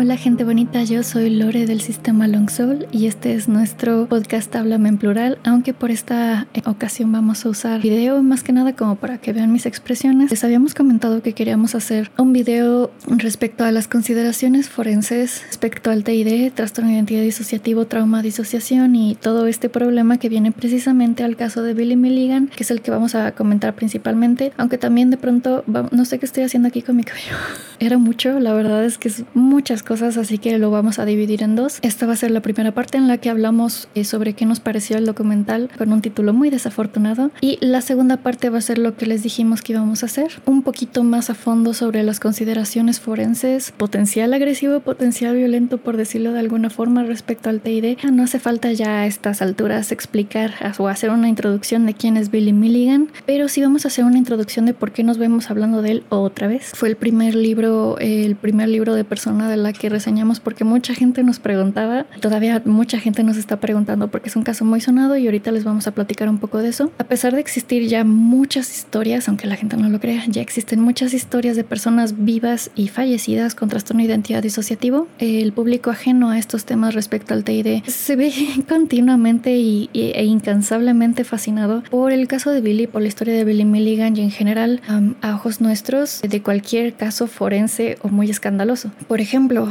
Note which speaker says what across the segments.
Speaker 1: Hola gente bonita, yo soy Lore del sistema Long Soul y este es nuestro podcast Háblame en plural, aunque por esta eh, ocasión vamos a usar video más que nada como para que vean mis expresiones. Les habíamos comentado que queríamos hacer un video respecto a las consideraciones forenses respecto al TID, trastorno de identidad disociativo, trauma, disociación y todo este problema que viene precisamente al caso de Billy Milligan, que es el que vamos a comentar principalmente, aunque también de pronto, no sé qué estoy haciendo aquí con mi cabello. Era mucho, la verdad es que es muchas cosas, así que lo vamos a dividir en dos. Esta va a ser la primera parte en la que hablamos eh, sobre qué nos pareció el documental con un título muy desafortunado y la segunda parte va a ser lo que les dijimos que íbamos a hacer, un poquito más a fondo sobre las consideraciones forenses, potencial agresivo, potencial violento, por decirlo de alguna forma, respecto al TID. No hace falta ya a estas alturas explicar o hacer una introducción de quién es Billy Milligan, pero sí vamos a hacer una introducción de por qué nos vemos hablando de él otra vez. Fue el primer libro, el primer libro de persona de la que reseñamos porque mucha gente nos preguntaba, todavía mucha gente nos está preguntando porque es un caso muy sonado y ahorita les vamos a platicar un poco de eso. A pesar de existir ya muchas historias, aunque la gente no lo crea, ya existen muchas historias de personas vivas y fallecidas con trastorno de identidad disociativo. El público ajeno a estos temas respecto al TID se ve continuamente y, e incansablemente fascinado por el caso de Billy, por la historia de Billy Milligan y en general a ojos nuestros de cualquier caso forense o muy escandaloso. Por ejemplo,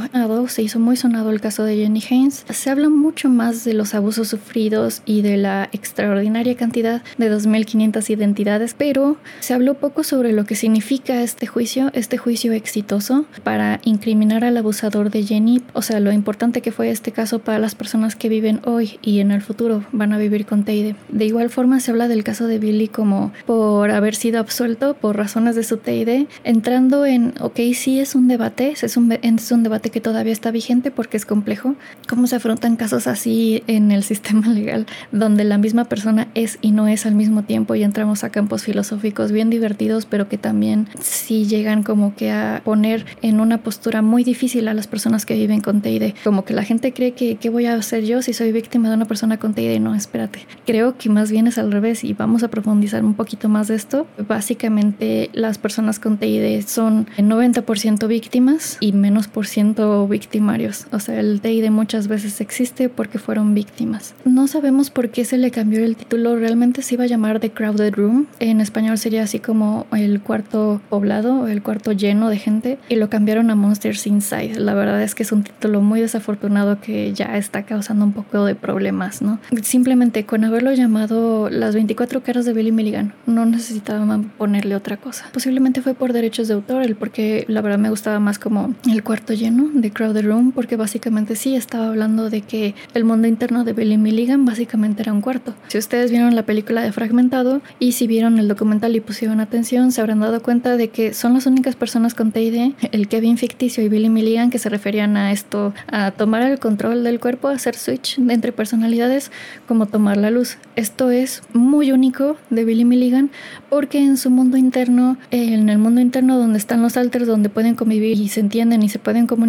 Speaker 1: se hizo muy sonado el caso de Jenny Haynes. Se habla mucho más de los abusos sufridos y de la extraordinaria cantidad de 2.500 identidades, pero se habló poco sobre lo que significa este juicio, este juicio exitoso para incriminar al abusador de Jenny, o sea, lo importante que fue este caso para las personas que viven hoy y en el futuro van a vivir con Teide. De igual forma se habla del caso de Billy como por haber sido absuelto por razones de su Teide, entrando en, ok, sí es un debate, es un, es un debate que todavía está vigente porque es complejo. ¿Cómo se afrontan casos así en el sistema legal donde la misma persona es y no es al mismo tiempo y entramos a campos filosóficos bien divertidos pero que también sí llegan como que a poner en una postura muy difícil a las personas que viven con TID? Como que la gente cree que ¿qué voy a hacer yo si soy víctima de una persona con TID? No, espérate. Creo que más bien es al revés y vamos a profundizar un poquito más de esto. Básicamente las personas con TID son 90% víctimas y menos por ciento victimarios. O sea, el TID muchas veces existe porque fueron víctimas. No sabemos por qué se le cambió el título. Realmente se iba a llamar The Crowded Room. En español sería así como el cuarto poblado el cuarto lleno de gente. Y lo cambiaron a Monsters Inside. La verdad es que es un título muy desafortunado que ya está causando un poco de problemas, ¿no? Simplemente con haberlo llamado Las 24 caras de Billy Milligan, no necesitaban ponerle otra cosa. Posiblemente fue por derechos de autor, el porque la verdad me gustaba más como el cuarto lleno de Crowded Room porque básicamente sí estaba hablando de que el mundo interno de Billy Milligan básicamente era un cuarto. Si ustedes vieron la película de Fragmentado y si vieron el documental y pusieron atención, se habrán dado cuenta de que son las únicas personas con TID, el Kevin ficticio y Billy Milligan, que se referían a esto, a tomar el control del cuerpo, hacer switch entre personalidades, como tomar la luz. Esto es muy único de Billy Milligan porque en su mundo interno, en el mundo interno donde están los alters, donde pueden convivir y se entienden y se pueden comunicar,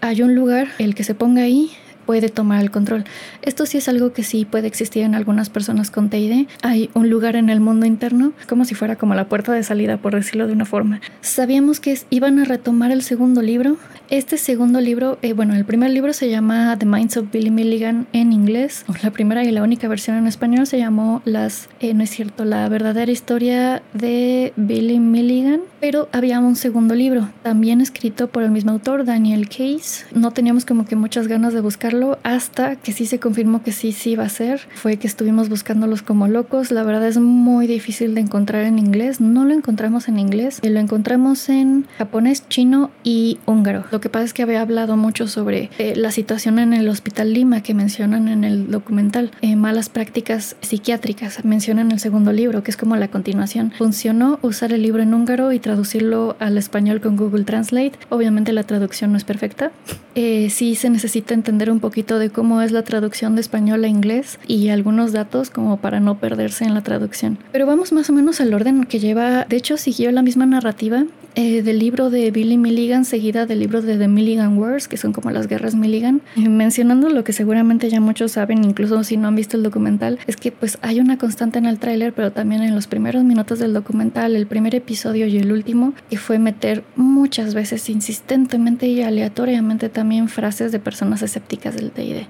Speaker 1: hay un lugar, el que se ponga ahí puede tomar el control. Esto sí es algo que sí puede existir en algunas personas con TID. Hay un lugar en el mundo interno, como si fuera como la puerta de salida, por decirlo de una forma. Sabíamos que iban a retomar el segundo libro. Este segundo libro, eh, bueno, el primer libro se llama The Minds of Billy Milligan en inglés. La primera y la única versión en español se llamó Las, eh, no es cierto, la verdadera historia de Billy Milligan. Pero había un segundo libro, también escrito por el mismo autor, Daniel Case. No teníamos como que muchas ganas de buscarlo encontrarlo hasta que sí se confirmó que sí, sí iba a ser. Fue que estuvimos buscándolos como locos. La verdad es muy difícil de encontrar en inglés. No lo encontramos en inglés. Lo encontramos en japonés, chino y húngaro. Lo que pasa es que había hablado mucho sobre eh, la situación en el Hospital Lima que mencionan en el documental. Eh, malas prácticas psiquiátricas mencionan en el segundo libro, que es como la continuación. Funcionó usar el libro en húngaro y traducirlo al español con Google Translate. Obviamente la traducción no es perfecta. Eh, sí se necesita entender un poquito de cómo es la traducción de español a inglés y algunos datos como para no perderse en la traducción. Pero vamos más o menos al orden que lleva, de hecho siguió la misma narrativa eh, del libro de Billy Milligan, seguida del libro de The Milligan Wars, que son como las guerras Milligan, eh, mencionando lo que seguramente ya muchos saben, incluso si no han visto el documental, es que pues hay una constante en el tráiler, pero también en los primeros minutos del documental, el primer episodio y el último, que fue meter muchas veces insistentemente y aleatoriamente también frases de personas escépticas del TID.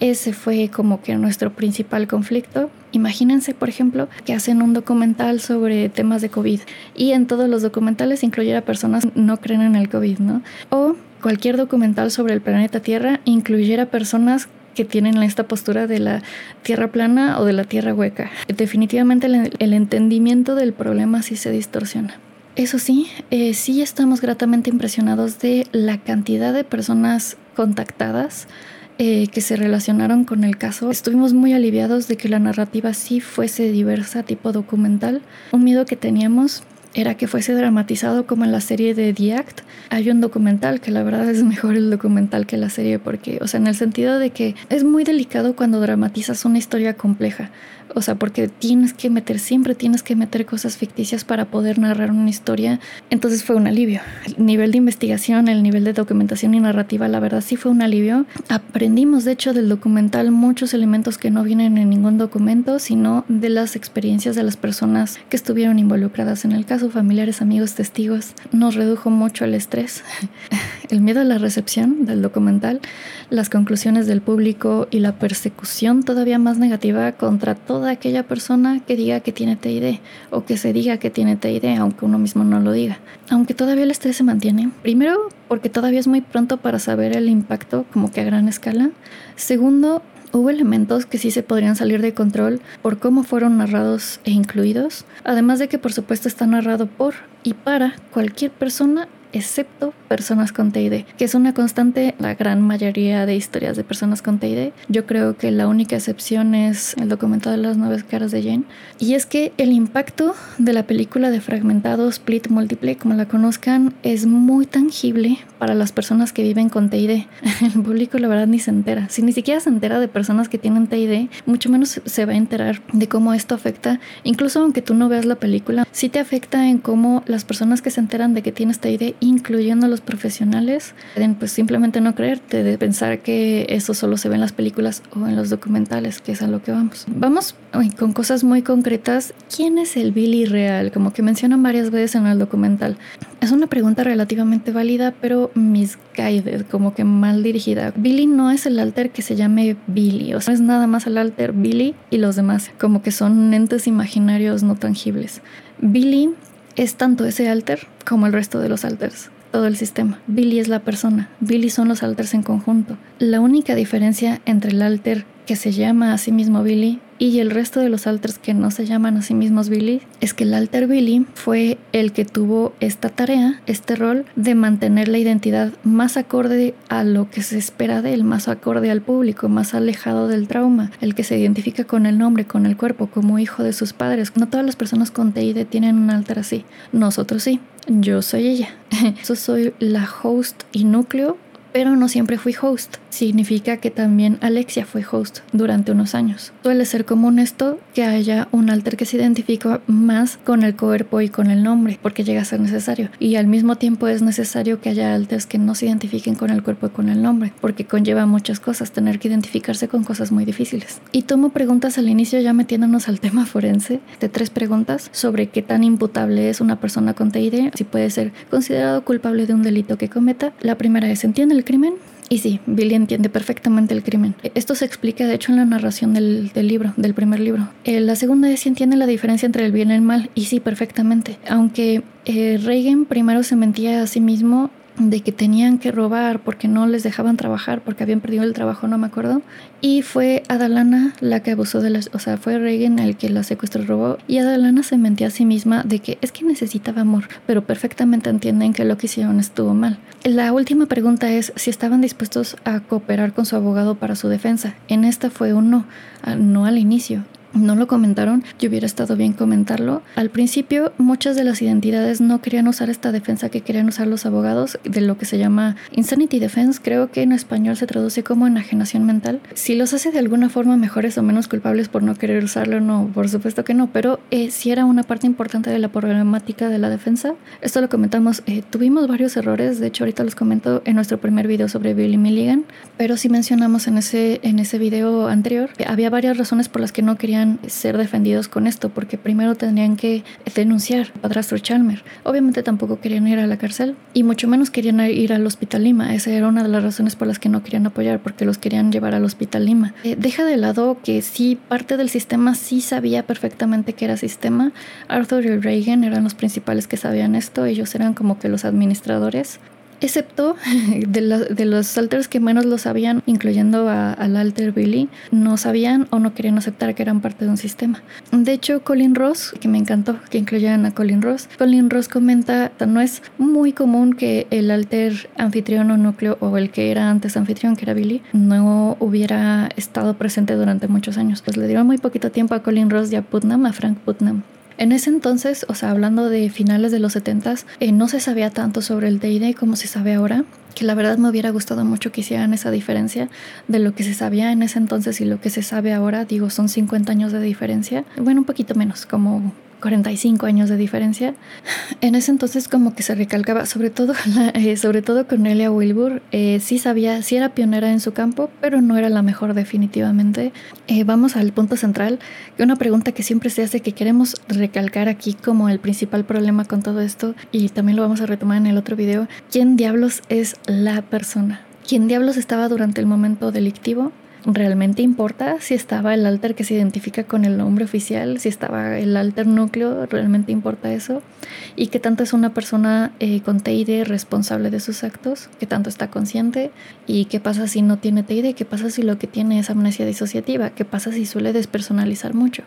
Speaker 1: Ese fue como que nuestro principal conflicto Imagínense, por ejemplo, que hacen un documental sobre temas de COVID y en todos los documentales incluyera personas que no creen en el COVID, ¿no? O cualquier documental sobre el planeta Tierra incluyera personas que tienen esta postura de la tierra plana o de la tierra hueca. Definitivamente el, entendimiento del problema sí se distorsiona. Eso sí, eh, sí estamos gratamente impresionados de la cantidad de personas contactadas eh, que se relacionaron con el caso, estuvimos muy aliviados de que la narrativa sí fuese diversa, tipo documental. Un miedo que teníamos era que fuese dramatizado como en la serie de The Act. Hay un documental que la verdad es mejor el documental que la serie porque, o sea, en el sentido de que es muy delicado cuando dramatizas una historia compleja. O sea, porque tienes que meter, siempre tienes que meter cosas ficticias para poder narrar una historia. Entonces fue un alivio. El nivel de investigación, el nivel de documentación y narrativa, la verdad sí fue un alivio. Aprendimos, de hecho, del documental muchos elementos que no vienen en ningún documento, sino de las experiencias de las personas que estuvieron involucradas en el caso, familiares, amigos, testigos. Nos redujo mucho el estrés, el miedo a la recepción del documental, las conclusiones del público y la persecución todavía más negativa contra toda aquella persona que diga que tiene TID o que se diga que tiene TID, aunque uno mismo no lo diga. Aunque todavía el estrés se mantiene. Primero, porque todavía es muy pronto para saber el impacto como que a gran escala. Segundo, hubo elementos que sí se podrían salir de control por cómo fueron narrados e incluidos, además de que por supuesto está narrado por y para cualquier persona excepto personas con TID, que es una constante la gran mayoría de historias de personas con TID. Yo creo que la única excepción es el documental de las nueve caras de Jane. Y es que el impacto de la película de Fragmentado, Split, Multiple, como la conozcan, es muy tangible para las personas que viven con TID. El público la verdad ni se entera. Si ni siquiera se entera de personas que tienen TID, mucho menos se va a enterar de cómo esto afecta. Incluso aunque tú no veas la película, sí te afecta en cómo las personas que se enteran de que tienes TID incluyendo los profesionales, pueden pues simplemente no creerte, de pensar que eso solo se ve en las películas o en los documentales, que es a lo que vamos. Vamos con cosas muy concretas. ¿Quién es el Billy real? Como que mencionan varias veces en el documental. Es una pregunta relativamente válida, pero misguided, como que mal dirigida. Billy no es el alter que se llame Billy, o sea, no es nada más el alter Billy y los demás, como que son entes imaginarios no tangibles. Billy es tanto ese alter como el resto de los alters, todo el sistema. Billy es la persona, Billy son los alters en conjunto. La única diferencia entre el alter que se llama a sí mismo Billy y el resto de los alters que no se llaman a sí mismos Billy es que el alter Billy fue el que tuvo esta tarea, este rol de mantener la identidad más acorde a lo que se espera de él, más acorde al público, más alejado del trauma, el que se identifica con el nombre, con el cuerpo, como hijo de sus padres. No todas las personas con TID tienen un alter así, nosotros sí. Yo soy ella. Yo soy la host y núcleo pero no siempre fui host. Significa que también Alexia fue host durante unos años. Suele ser común esto que haya un alter que se identifica más con el cuerpo y con el nombre, porque llega a ser necesario. Y al mismo tiempo es necesario que haya alters que no se identifiquen con el cuerpo y con el nombre, porque conlleva muchas cosas, tener que identificarse con cosas muy difíciles. Y tomo preguntas al inicio ya metiéndonos al tema forense, de tres preguntas sobre qué tan imputable es una persona con TID, si puede ser considerado culpable de un delito que cometa. La primera es, ¿entiende el crimen? Y sí, Billy entiende perfectamente el crimen. Esto se explica de hecho en la narración del, libro, del primer libro. Eh, la segunda es si entiende la diferencia entre el bien y el mal. Y sí, perfectamente. Aunque eh, Reagan primero se mentía a sí mismo, de que tenían que robar porque no les dejaban trabajar, porque habían perdido el trabajo, no me acuerdo. Y fue Adalana la que abusó de las, o sea, fue Reagan el que la secuestró y robó. Y Adalana se mentía a sí misma de que es que necesitaba amor, pero perfectamente entienden que lo que hicieron estuvo mal. La última pregunta es si estaban dispuestos a cooperar con su abogado para su defensa. En esta fue un no, no al inicio no lo comentaron, yo hubiera estado bien comentarlo. Al principio, muchas de las identidades no querían usar esta defensa que querían usar los abogados, de lo que se llama Insanity Defense, creo que en español se traduce como enajenación mental. Si los hace de alguna forma mejores o menos culpables por no querer usarlo, no, por supuesto que no, pero eh, sí era una parte importante de la problemática de la defensa. Esto lo comentamos, eh, tuvimos varios errores, de hecho ahorita los comento en nuestro primer video sobre Billy Milligan, pero sí mencionamos en ese, en ese video anterior había varias razones por las que no querían ser defendidos con esto, porque primero tendrían que denunciar a padrastro Chalmer. Obviamente tampoco querían ir a la cárcel y mucho menos querían ir al Hospital Lima. Esa era una de las razones por las que no querían apoyar, porque los querían llevar al Hospital Lima. Eh, deja de lado que sí, parte del sistema sí sabía perfectamente que era sistema. Arthur y Reagan eran los principales que sabían esto, ellos eran como que los administradores excepto de, los alters que menos lo sabían, incluyendo al alter Billy, no sabían o no querían aceptar que eran parte de un sistema. De hecho, Colin Ross, que me encantó que incluyeran a Colin Ross, Colin Ross comenta, no es muy común que el alter anfitrión o núcleo o el que era antes anfitrión, que era Billy, no hubiera estado presente durante muchos años. Pues le dieron muy poquito tiempo a Colin Ross y a Putnam, a Frank Putnam. En ese entonces, o sea, hablando de finales de los 70 eh, no se sabía tanto sobre el D&D como se sabe ahora, que la verdad me hubiera gustado mucho que hicieran esa diferencia de lo que se sabía en ese entonces y lo que se sabe ahora, digo, son 50 años de diferencia, bueno, un poquito menos, como 45 años de diferencia. En ese entonces como que se recalcaba, sobre todo, eh, sobre todo con Elia Wilbur, eh, sí sabía, sí era pionera en su campo, pero no era la mejor definitivamente. Eh, vamos al punto central, que una pregunta que siempre se hace que queremos recalcar aquí como el principal problema con todo esto, y también lo vamos a retomar en el otro video, ¿quién diablos es la persona? ¿Quién diablos estaba durante el momento delictivo? ¿Realmente importa si estaba el alter que se identifica con el nombre oficial? Si estaba el alter núcleo, ¿realmente importa eso? ¿Y qué tanto es una persona eh, con TID responsable de sus actos? ¿Qué tanto está consciente? ¿Y qué pasa si no tiene TID? ¿Qué pasa si lo que tiene es amnesia disociativa? ¿Qué pasa si suele despersonalizar mucho?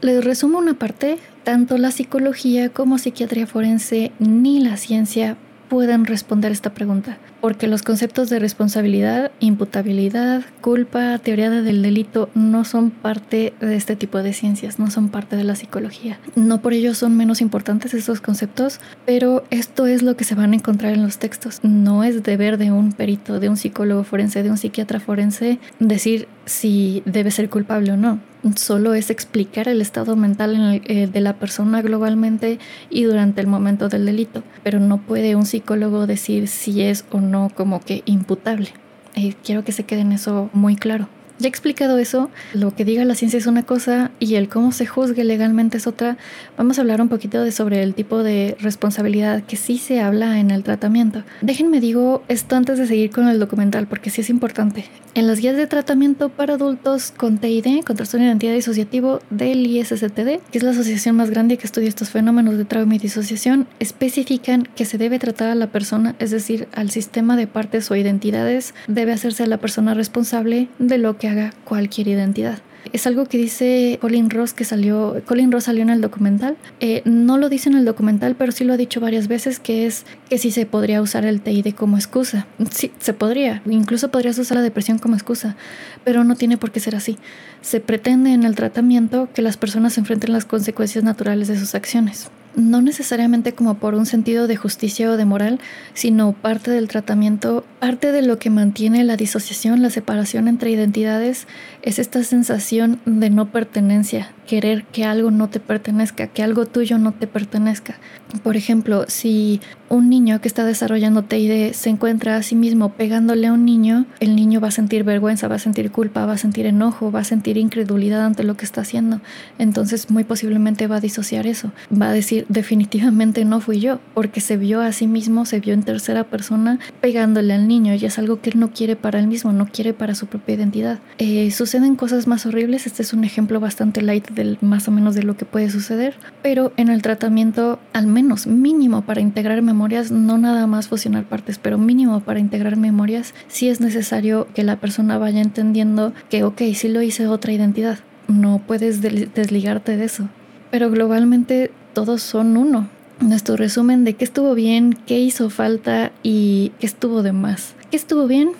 Speaker 1: Les resumo una parte, tanto la psicología como psiquiatría forense ni la ciencia pueden responder esta pregunta, porque los conceptos de responsabilidad, imputabilidad, culpa, teoría del delito no son parte de este tipo de ciencias, no son parte de la psicología. No por ello son menos importantes estos conceptos, pero esto es lo que se van a encontrar en los textos. No es deber de un perito, de un psicólogo forense, de un psiquiatra forense decir si debe ser culpable o no solo es explicar el estado mental eh, de la persona globalmente y durante el momento del delito, pero no puede un psicólogo decir si es o no como que imputable. Eh, quiero que se quede en eso muy claro. Ya explicado eso, lo que diga la ciencia es una cosa y el cómo se juzgue legalmente es otra. Vamos a hablar un poquito de sobre el tipo de responsabilidad que sí se habla en el tratamiento. Déjenme digo esto antes de seguir con el documental porque sí es importante. En las guías de tratamiento para adultos con TID, con trastorno de identidad disociativo del ISSTD, que es la asociación más grande que estudia estos fenómenos de trauma y disociación, especifican que se debe tratar a la persona, es decir, al sistema de partes o identidades, debe hacerse a la persona responsable de lo que haga cualquier identidad. Es algo que dice Colin Ross que salió, Colin Ross salió en el documental. Eh, no lo dice en el documental, pero sí lo ha dicho varias veces que es que sí se podría usar el TID como excusa. Sí, se podría. Incluso podrías usar la depresión como excusa, pero no tiene por qué ser así. Se pretende en el tratamiento que las personas enfrenten las consecuencias naturales de sus acciones no necesariamente como por un sentido de justicia o de moral, sino parte del tratamiento, parte de lo que mantiene la disociación, la separación entre identidades, es esta sensación de no pertenencia, querer que algo no te pertenezca, que algo tuyo no te pertenezca. Por ejemplo, si un niño que está desarrollando TID se encuentra a sí mismo pegándole a un niño, el niño va a sentir vergüenza, va a sentir culpa, va a sentir enojo, va a sentir incredulidad ante lo que está haciendo. Entonces muy posiblemente va a disociar eso. Va a decir definitivamente no fui yo, porque se vio a sí mismo, se vio en tercera persona pegándole al niño y es algo que él no quiere para él mismo, no quiere para su propia identidad. Eh, suceden cosas más horribles, este es un ejemplo bastante light del más o menos de lo que puede suceder, pero en el tratamiento al menos mínimo para integrarme memorias, no nada más fusionar partes, pero mínimo para integrar memorias, sí es necesario que la persona vaya entendiendo que, ok, sí lo hice otra identidad. No puedes desligarte de eso. Pero globalmente todos son uno. Nuestro resumen de qué estuvo bien, qué hizo falta y qué estuvo de más. ¿Qué estuvo bien?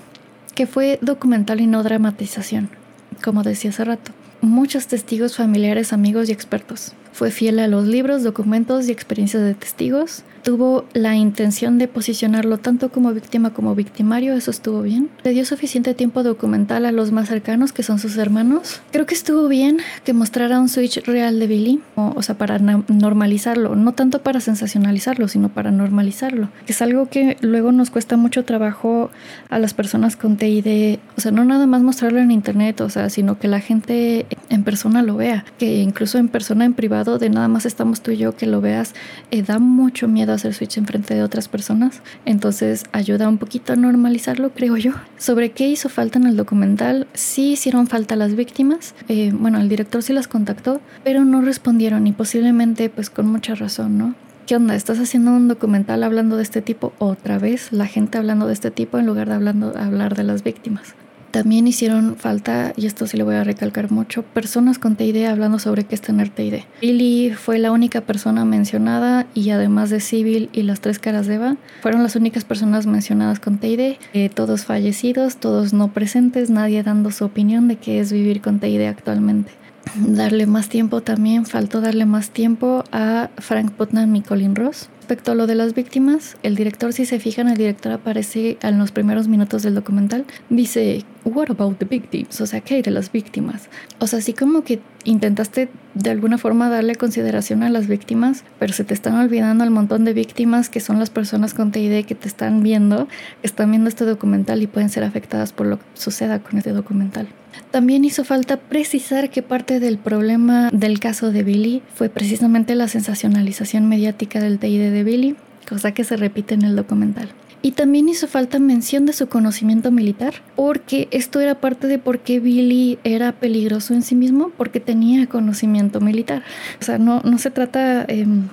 Speaker 1: Que fue documental y no dramatización, como decía hace rato. Muchos testigos familiares, amigos y expertos. Fue fiel a los libros, documentos y experiencias de testigos tuvo la intención de posicionarlo tanto como víctima como victimario, eso estuvo bien. Le dio suficiente tiempo documental a los más cercanos, que son sus hermanos. Creo que estuvo bien que mostrara un switch real de Billy, o, sea, para normalizarlo, no tanto para sensacionalizarlo, sino para normalizarlo. Es algo que luego nos cuesta mucho trabajo a las personas con TID, o sea, no nada más mostrarlo en internet, o sea, sino que la gente en persona lo vea, que incluso en persona, en privado, de nada más estamos tú y yo que lo veas, eh, da mucho miedo hacer switch en frente de otras personas. Entonces ayuda un poquito a normalizarlo, creo yo. Sobre qué hizo falta en el documental, sí hicieron falta las víctimas. Eh, bueno, el director sí las contactó, pero no respondieron y posiblemente pues con mucha razón, ¿no? ¿Qué onda? ¿Estás haciendo un documental hablando de este tipo otra vez? La gente hablando de este tipo en lugar de hablando, hablar de las víctimas. También hicieron falta, y esto sí lo voy a recalcar mucho, personas con TID hablando sobre qué es tener TID. Billy fue la única persona mencionada y además de Civil y las tres caras de Eva, fueron las únicas personas mencionadas con TID, eh, todos fallecidos, todos no presentes, nadie dando su opinión de qué es vivir con TID actualmente darle más tiempo también, faltó darle más tiempo a Frank Putnam y Colin Ross. Respecto a lo de las víctimas, el director, si se fijan, el director aparece en los primeros minutos del documental, dice, What about the victims? O sea, ¿qué hay de las víctimas? O sea, así como que intentaste de alguna forma darle consideración a las víctimas, pero se te están olvidando el montón de víctimas que son las personas con TID que te están viendo, están viendo este documental y pueden ser afectadas por lo que suceda con este documental. También hizo falta precisar que parte del problema del caso de Billy fue precisamente la sensacionalización mediática del TID de Billy, cosa que se repite en el documental. Y también hizo falta mención de su conocimiento militar, porque esto era parte de por qué Billy era peligroso en sí mismo, porque tenía conocimiento militar. O sea, no, no se trata, em,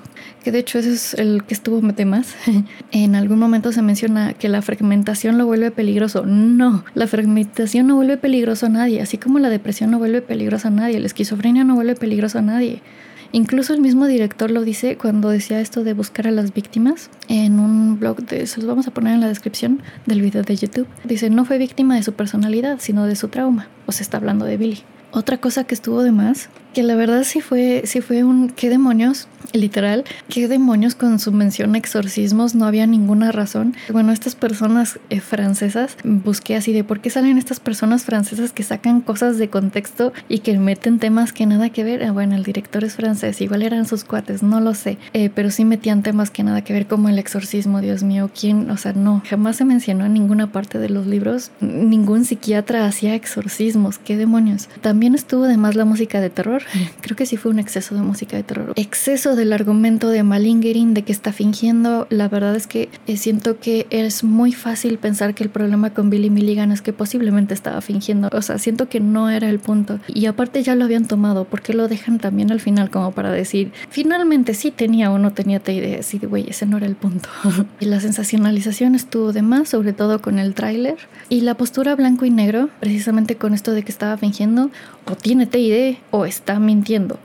Speaker 1: que de hecho ese es el que estuvo más. en algún momento se menciona que la fragmentación lo vuelve peligroso. No, la fragmentación no vuelve peligroso a nadie, así como la depresión no vuelve peligroso a nadie, la esquizofrenia no vuelve peligroso a nadie. Incluso el mismo director lo dice cuando decía esto de buscar a las víctimas en un blog de, se los vamos a poner en la descripción del video de YouTube. Dice, no fue víctima de su personalidad, sino de su trauma. O se está hablando de Billy. Otra cosa que estuvo de más, que la verdad sí fue, sí fue un qué demonios, literal, qué demonios con su mención exorcismos, no había ninguna razón. Bueno, estas personas eh, francesas, busqué así de por qué salen estas personas francesas que sacan cosas de contexto y que meten temas que nada que ver. Ah, bueno, el director es francés, igual eran sus cuates, no lo sé, eh, pero sí metían temas que nada que ver como el exorcismo, Dios mío, ¿quién? O sea, no, jamás se mencionó en ninguna parte de los libros, ningún psiquiatra hacía exorcismos, qué demonios. También estuvo además la música de terror. Creo que sí fue un exceso de música de terror. Exceso del argumento de Malingering de que está fingiendo. La verdad es que eh, siento que es muy fácil pensar que el problema con Billy Milligan es que posiblemente estaba fingiendo. O sea, siento que no era el punto. Y aparte ya lo habían tomado. ¿Por qué lo dejan también al final como para decir, finalmente sí tenía o no tenía idea? Sí, güey, ese no era el punto. y la sensacionalización estuvo de más, sobre todo con el tráiler. Y la postura blanco y negro, precisamente con esto de que estaba fingiendo, o tiene TID o está mintiendo.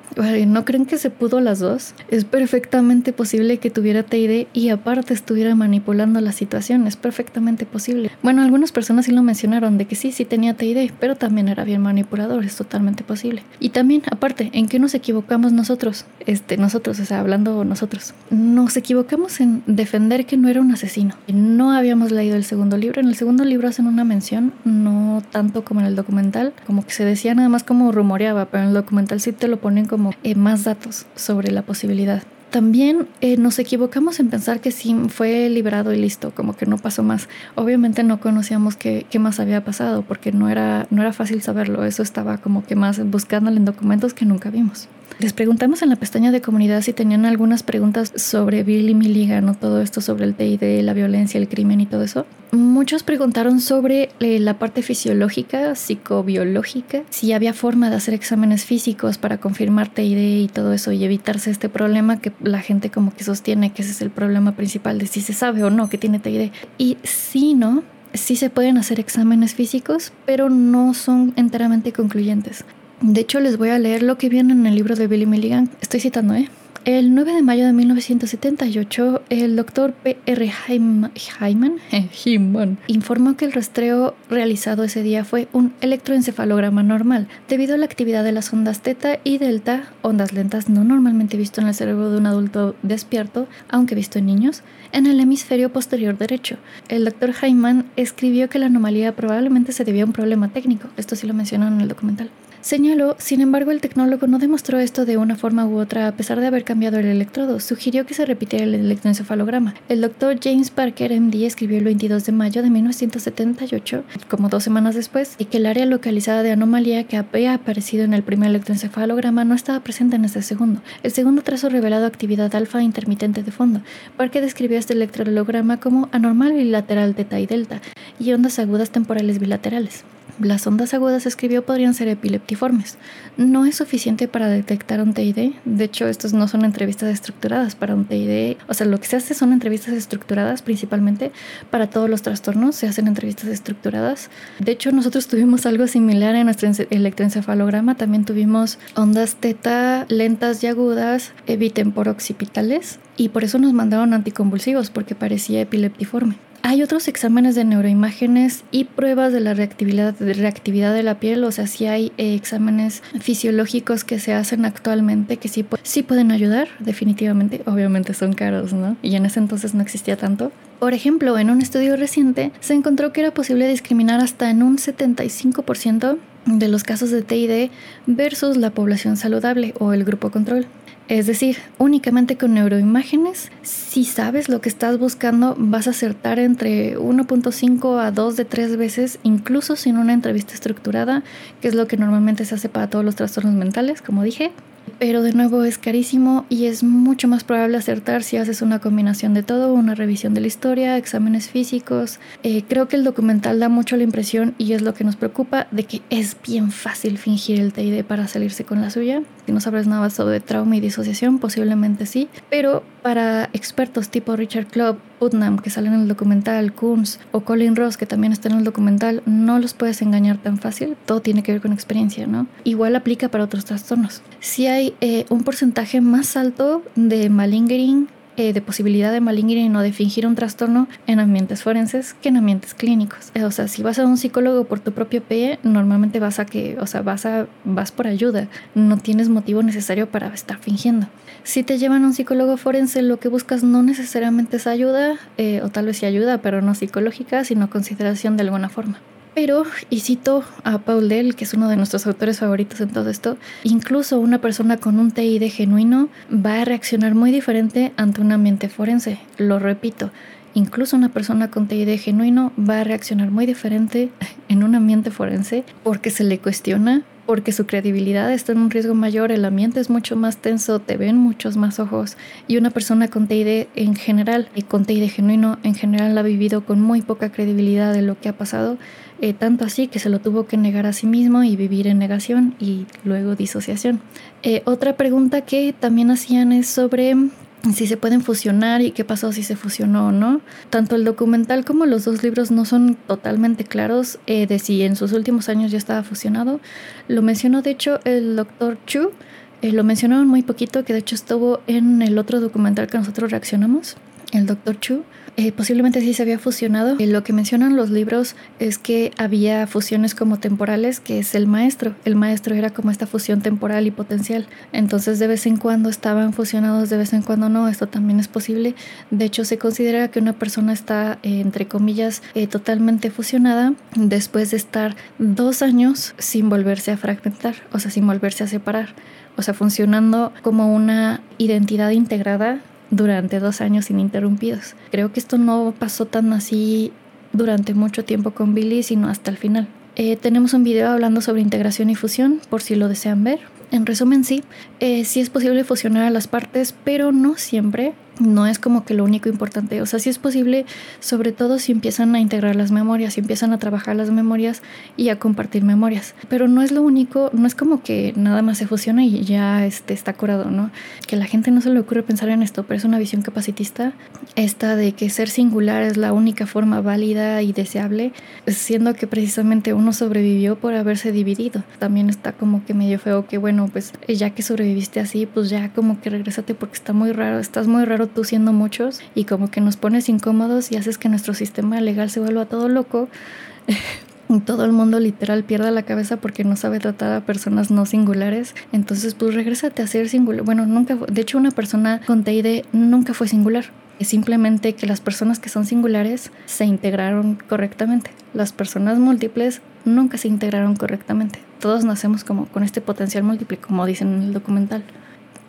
Speaker 1: ¿No creen que se pudo las dos? Es perfectamente posible que tuviera TID y aparte estuviera manipulando la situación, es perfectamente posible. Bueno, algunas personas sí lo mencionaron de que sí, sí tenía TID, pero también era bien manipulador, es totalmente posible. Y también, aparte, ¿en qué nos equivocamos nosotros? Este, nosotros, o sea, hablando nosotros. Nos equivocamos en defender que no era un asesino. No habíamos leído el segundo libro. En el segundo libro hacen una mención, no tanto como en el documental, como que se decía nada más como rumoreaba, pero en el documental sí te lo ponen como eh, más datos sobre la posibilidad. También eh, nos equivocamos en pensar que sí fue liberado y listo, como que no pasó más. Obviamente no conocíamos qué, qué, más había pasado porque no era, no era fácil saberlo. Eso estaba como que más buscándole en documentos que nunca vimos. Les preguntamos en la pestaña de comunidad si tenían algunas preguntas sobre Billy Milligan o todo esto sobre el TID, la violencia, el crimen y todo eso. Muchos preguntaron sobre eh, la parte fisiológica, psicobiológica, si había forma de hacer exámenes físicos para confirmar TID y todo eso y evitarse este problema que la gente como que sostiene que ese es el problema principal de si se sabe o no que tiene TID. Y si no, sí se pueden hacer exámenes físicos, pero no son enteramente concluyentes. De hecho, les voy a leer lo que viene en el libro de Billy Milligan. Estoy citando, ¿eh? El 9 de mayo de 1978, el doctor P.R. Hyman, informó que el rastreo realizado ese día fue un electroencefalograma normal, debido a la actividad de las ondas teta y delta, ondas lentas no normalmente visto en el cerebro de un adulto despierto, aunque visto en niños, en el hemisferio posterior derecho. El doctor Hyman escribió que la anomalía probablemente se debía a un problema técnico, esto sí lo mencionan en el documental. Señaló, sin embargo, el tecnólogo no demostró esto de una forma u otra a pesar de haber cambiado el electrodo. Sugirió que se repitiera el electroencefalograma. El doctor James Parker, MD, escribió el 22 de mayo de 1978, como dos semanas después, y que el área localizada de anomalía que había aparecido en el primer electroencefalograma no estaba presente en este segundo. El segundo trazo revelado actividad alfa intermitente de fondo. Parker describió este electroencefalograma como anormal bilateral teta y delta y ondas agudas temporales bilaterales. Las ondas agudas, escribió, podrían ser epileptiformes. No es suficiente para detectar un TID. De hecho, estos no son entrevistas estructuradas para un TID. O sea, lo que se hace son entrevistas estructuradas principalmente para todos los trastornos. Se hacen entrevistas estructuradas. De hecho, nosotros tuvimos algo similar en nuestro electroencefalograma. También tuvimos ondas teta lentas y agudas, bitemporooccipitales. Y por eso nos mandaron anticonvulsivos, porque parecía epileptiforme. Hay otros exámenes de neuroimágenes y pruebas de la reactividad de, reactividad de la piel, o sea, sí hay eh, exámenes fisiológicos que se hacen actualmente que sí, sí pueden ayudar, definitivamente. Obviamente son caros, ¿no? Y en ese entonces no existía tanto. Por ejemplo, en un estudio reciente se encontró que era posible discriminar hasta en un 75% de los casos de TID versus la población saludable o el grupo control. Es decir, únicamente con neuroimágenes, si sabes lo que estás buscando, vas a acertar entre 1.5 a 2 de 3 veces, incluso sin una entrevista estructurada, que es lo que normalmente se hace para todos los trastornos mentales, como dije pero de nuevo es carísimo y es mucho más probable acertar si haces una combinación de todo, una revisión de la historia, exámenes físicos. Eh, creo que el documental da mucho la impresión y es lo que nos preocupa de que es bien fácil fingir el TID para salirse con la suya. Si no sabes nada sobre trauma y disociación, posiblemente sí, pero para expertos tipo Richard Club, Putnam, que salen en el documental, Kunz o Colin Ross, que también está en el documental, no los puedes engañar tan fácil. Todo tiene que ver con experiencia, ¿no? Igual aplica para otros trastornos. Si hay eh, un porcentaje más alto de malingering eh, de posibilidad de malingering o de fingir un trastorno en ambientes forenses que en ambientes clínicos. Eh, o sea, si vas a un psicólogo por tu propio pie, normalmente vas a que, o sea, vas a vas por ayuda, no tienes motivo necesario para estar fingiendo. Si te llevan a un psicólogo forense, lo que buscas no necesariamente es ayuda, o tal vez sí ayuda, pero no psicológica, sino consideración de alguna forma. Pero, y cito a Paul Dell, que es uno de nuestros autores favoritos en todo esto, incluso una persona con un TID genuino va a reaccionar muy diferente ante un ambiente forense. Lo repito, incluso una persona con TID genuino va a reaccionar muy diferente en un ambiente forense porque se le cuestiona, porque su credibilidad está en un riesgo mayor, el ambiente es mucho más tenso, te ven muchos más ojos y una persona con TID en general y con TID genuino en general ha vivido con muy poca credibilidad de lo que ha pasado eh, tanto así que se lo tuvo que negar a sí mismo y vivir en negación y luego disociación. Eh, otra pregunta que también hacían es sobre si se pueden fusionar y qué pasó si se fusionó o no. Tanto el documental como los dos libros no son totalmente claros eh, de si en sus últimos años ya estaba fusionado. Lo mencionó de hecho el doctor Chu, lo mencionaron muy poquito, que de hecho estuvo en el otro documental que nosotros reaccionamos, el doctor Chu. Eh, posiblemente sí se había fusionado. Eh, lo que mencionan los libros es que había fusiones como temporales, que es el maestro. El maestro era como esta fusión temporal y potencial. Entonces de vez en cuando estaban fusionados, de vez en cuando no. Esto también es posible. De hecho, se considera que una persona está, eh, entre comillas, totalmente fusionada después de estar dos años sin volverse a fragmentar, o sea, sin volverse a separar. O sea, funcionando como una identidad integrada durante dos años ininterrumpidos. Creo que esto no pasó tan así durante mucho tiempo con Billy, sino hasta el final. Eh, tenemos un video hablando sobre integración y fusión, por si lo desean ver. En resumen, sí, eh, sí es posible fusionar a las partes, pero no siempre no es como que lo único importante. O sea, sí es posible, sobre todo si empiezan a integrar las memorias, si empiezan a trabajar las memorias y a compartir memorias. Pero no es lo único, no es como que nada más se fusiona y ya este, está curado, ¿no? Que la gente no se le ocurre pensar en esto, pero es una visión capacitista, esta de que ser singular es la única forma válida y deseable, siendo que precisamente uno sobrevivió por haberse dividido. También está como que medio feo que, bueno, pues ya que sobreviviste así, pues ya como que regresate porque está muy raro, estás muy raro tú siendo muchos y como que nos pones incómodos y haces que nuestro sistema legal se vuelva todo loco. todo el mundo literal pierda la cabeza porque no sabe tratar a personas no singulares. Entonces, pues regrésate a ser singular. Bueno, nunca, de hecho, una persona con TID nunca fue singular. Es simplemente que las personas que son singulares se integraron correctamente. Las personas múltiples nunca se integraron correctamente. Todos nacemos como con este potencial múltiple, como dicen en el documental.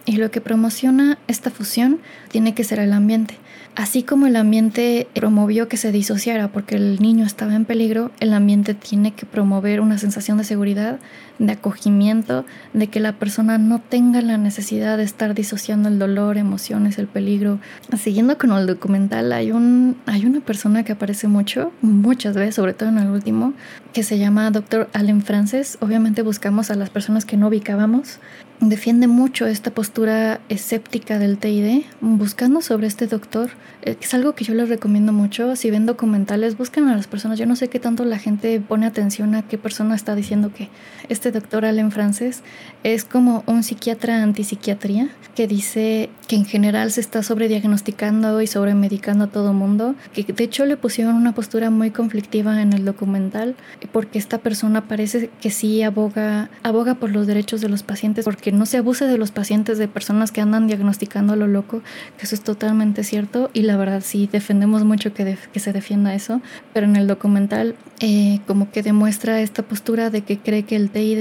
Speaker 1: Y lo que promociona esta fusión tiene que ser el ambiente. Así como el ambiente promovió que se disociara porque el niño estaba en peligro, el ambiente tiene que promover una sensación de seguridad, de acogimiento, de que la persona no tenga la necesidad de estar disociando el dolor, emociones, el peligro. Siguiendo con el documental, hay, un, hay una persona que aparece mucho, muchas veces, sobre todo en el último, que se llama Dr. Allen Frances. Obviamente buscamos a las personas que no ubicábamos defiende mucho esta postura escéptica del TID, buscando sobre este doctor, eh, es algo que yo les recomiendo mucho. Si ven documentales, busquen a las personas. Yo no sé qué tanto la gente pone atención a qué persona está diciendo que este doctor Allen Frances es como un psiquiatra antipsiquiatría que dice que en general se está sobrediagnosticando y sobremedicando a todo mundo, que de hecho le pusieron una postura muy conflictiva en el documental porque esta persona parece que sí aboga aboga por los derechos de los pacientes porque no se abuse de los pacientes, de personas que andan diagnosticando a lo loco, que eso es totalmente cierto y la verdad sí defendemos mucho que, que se defienda eso, pero en el documental eh, como que demuestra esta postura de que cree que el TID,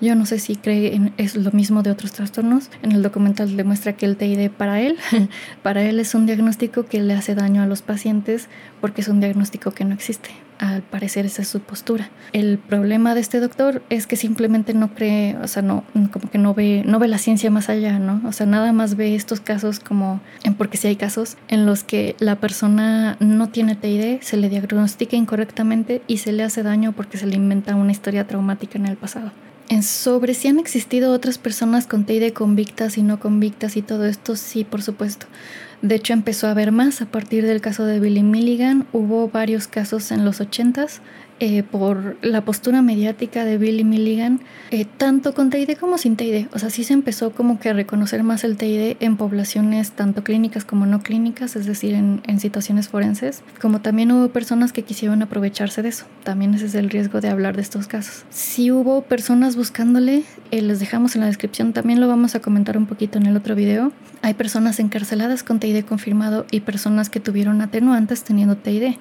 Speaker 1: yo no sé si cree en, es lo mismo de otros trastornos, en el documental demuestra que el TID para él, para él es un diagnóstico que le hace daño a los pacientes porque es un diagnóstico que no existe al parecer esa es su postura. El problema de este doctor es que simplemente no cree, o sea, no, como que no ve, no ve la ciencia más allá, ¿no? O sea, nada más ve estos casos como, porque si hay casos en los que la persona no tiene TID, se le diagnostica incorrectamente y se le hace daño porque se le inventa una historia traumática en el pasado. En sobre si han existido otras personas con TID convictas y no convictas y todo esto, sí, por supuesto. De hecho, empezó a haber más a partir del caso de Billy Milligan. Hubo varios casos en los 80s eh, por la postura mediática de Billy Milligan, eh, tanto con TID como sin TID. O sea, sí se empezó como que a reconocer más el TID en poblaciones tanto clínicas como no clínicas, es decir, en, situaciones forenses, como también hubo personas que quisieron aprovecharse de eso. También ese es el riesgo de hablar de estos casos. Si hubo personas buscándole, eh, les dejamos en la descripción, también lo vamos a comentar un poquito en el otro video. Hay personas encarceladas con TID confirmado y personas que tuvieron atenuantes teniendo TID.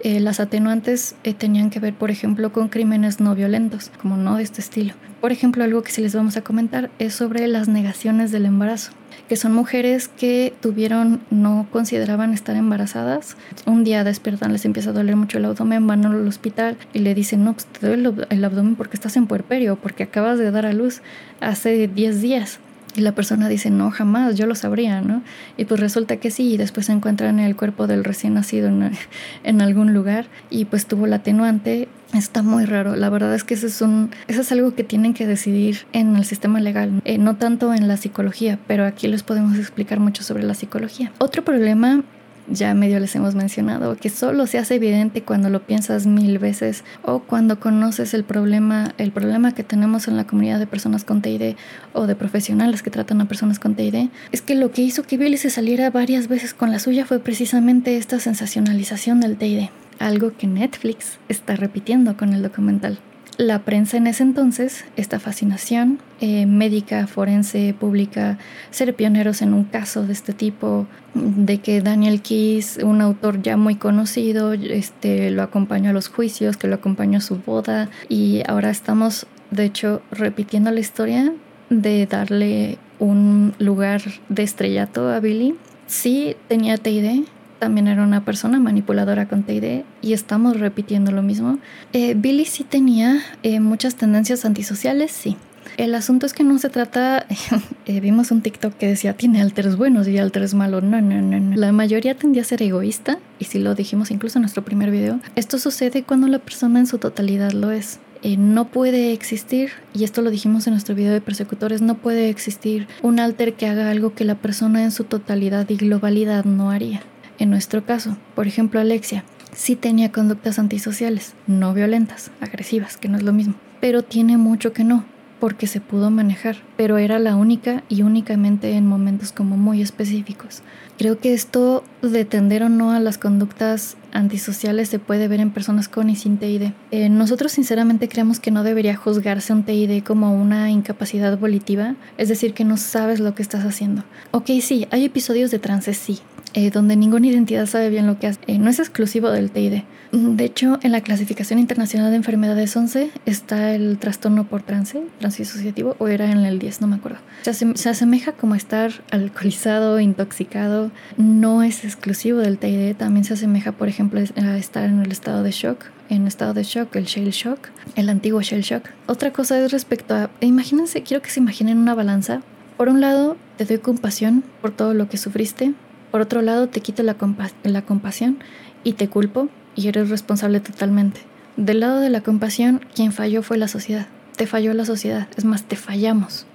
Speaker 1: Eh, las atenuantes eh, tenían que ver, por ejemplo, con crímenes no violentos, como no de este estilo. Por ejemplo, algo que sí les vamos a comentar es sobre las negaciones del embarazo, que son mujeres que tuvieron, no consideraban estar embarazadas. Un día despiertan, les empieza a doler mucho el abdomen, van al hospital y le dicen, no, pues te duele el abdomen porque estás en puerperio, porque acabas de dar a luz hace 10 días. Y la persona dice, no, jamás, yo lo sabría, ¿no? Y pues resulta que sí, y después se encuentran el cuerpo del recién nacido en, en algún lugar y pues tuvo la atenuante. Está muy raro. La verdad es que eso es, un, eso es algo que tienen que decidir en el sistema legal, eh, no tanto en la psicología, pero aquí les podemos explicar mucho sobre la psicología. Otro problema ya medio les hemos mencionado, que solo se hace evidente cuando lo piensas mil veces o cuando conoces el problema, el problema que tenemos en la comunidad de personas con TID o de profesionales que tratan a personas con TID, es que lo que hizo que Billy se saliera varias veces con la suya fue precisamente esta sensacionalización del TID, algo que Netflix está repitiendo con el documental la prensa en ese entonces, esta fascinación eh, médica, forense, pública, ser pioneros en un caso de este tipo, de que Daniel Keys, un autor ya muy conocido, este, lo acompañó a los juicios, que lo acompañó a su boda, y ahora estamos, de hecho, repitiendo la historia de darle un lugar de estrellato a Billy. Sí tenía TID, también era una persona manipuladora con TID y estamos repitiendo lo mismo. Eh, Billy sí tenía eh, muchas tendencias antisociales, sí. El asunto es que no se trata, eh, vimos un TikTok que decía tiene alters buenos y alters malos. No, no, no, no. La mayoría tendía a ser egoísta y si lo dijimos incluso en nuestro primer video. Esto sucede cuando la persona en su totalidad lo es. Eh, no puede existir, y esto lo dijimos en nuestro video de persecutores, no puede existir un alter que haga algo que la persona en su totalidad y globalidad no haría. En nuestro caso, por ejemplo, Alexia sí tenía conductas antisociales, no violentas, agresivas, que no es lo mismo, pero tiene mucho que no, porque se pudo manejar, pero era la única y únicamente en momentos como muy específicos. Creo que esto de tender o no a las conductas antisociales se puede ver en personas con y sin TID. Eh, nosotros sinceramente creemos que no debería juzgarse un TID como una incapacidad volitiva, es decir, que no sabes lo que estás haciendo. Ok, sí, hay episodios de trance, sí, eh, donde ninguna identidad sabe bien lo que hace. Eh, no es exclusivo del TID. De hecho, en la clasificación internacional de enfermedades 11 está el trastorno por trance, transdisociativo, o era en el 10, no me acuerdo. Se, se asemeja como estar alcoholizado, intoxicado. No es exclusivo del TID, también se asemeja, por ejemplo, a estar en el estado de shock, en estado de shock, el shell shock, el antiguo shell shock. Otra cosa es respecto a, imagínense, quiero que se imaginen una balanza. Por un lado, te doy compasión por todo lo que sufriste, por otro lado, te quito la, la compasión y te culpo y eres responsable totalmente. Del lado de la compasión, quien falló fue la sociedad. Te falló la sociedad, es más, te fallamos.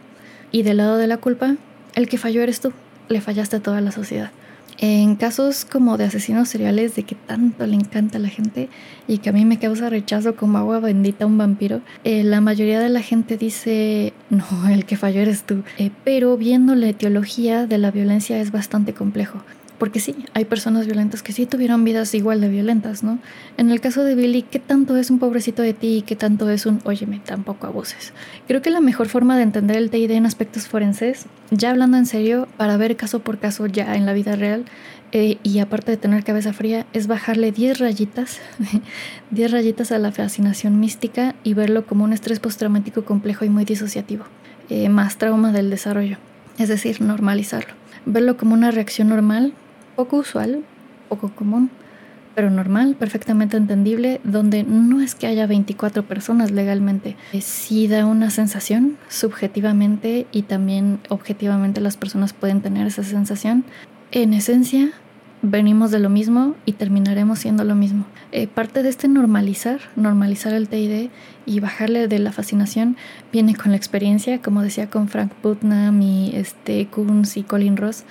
Speaker 1: Y del lado de la culpa, el que falló eres tú, le fallaste a toda la sociedad. En casos como de asesinos seriales, de que tanto le encanta a la gente y que a mí me causa rechazo como agua bendita a un vampiro, eh, la mayoría de la gente dice, no, el que falló eres tú. Eh, pero viendo la etiología de la violencia es bastante complejo. Porque sí, hay personas violentas que sí tuvieron vidas igual de violentas, ¿no? En el caso de Billy, ¿qué tanto es un pobrecito de ti y qué tanto es un óyeme, tampoco abuses? Creo que la mejor forma de entender el TID en aspectos forenses, ya hablando en serio, para ver caso por caso ya en la vida real, eh, y aparte de tener cabeza fría, es bajarle 10 rayitas, 10 rayitas a la fascinación mística y verlo como un estrés postraumático complejo y muy disociativo, eh, más trauma del desarrollo, es decir, normalizarlo. Verlo como una reacción normal poco usual, poco común, pero normal, perfectamente entendible, donde no es que haya 24 personas legalmente. Sí da una sensación subjetivamente y también objetivamente las personas pueden tener esa sensación. En esencia, venimos de lo mismo y terminaremos siendo lo mismo. Eh, parte de este normalizar, normalizar el TID y bajarle de la fascinación, viene con la experiencia, como decía con Frank Putnam y este Kunz y Colin Ross,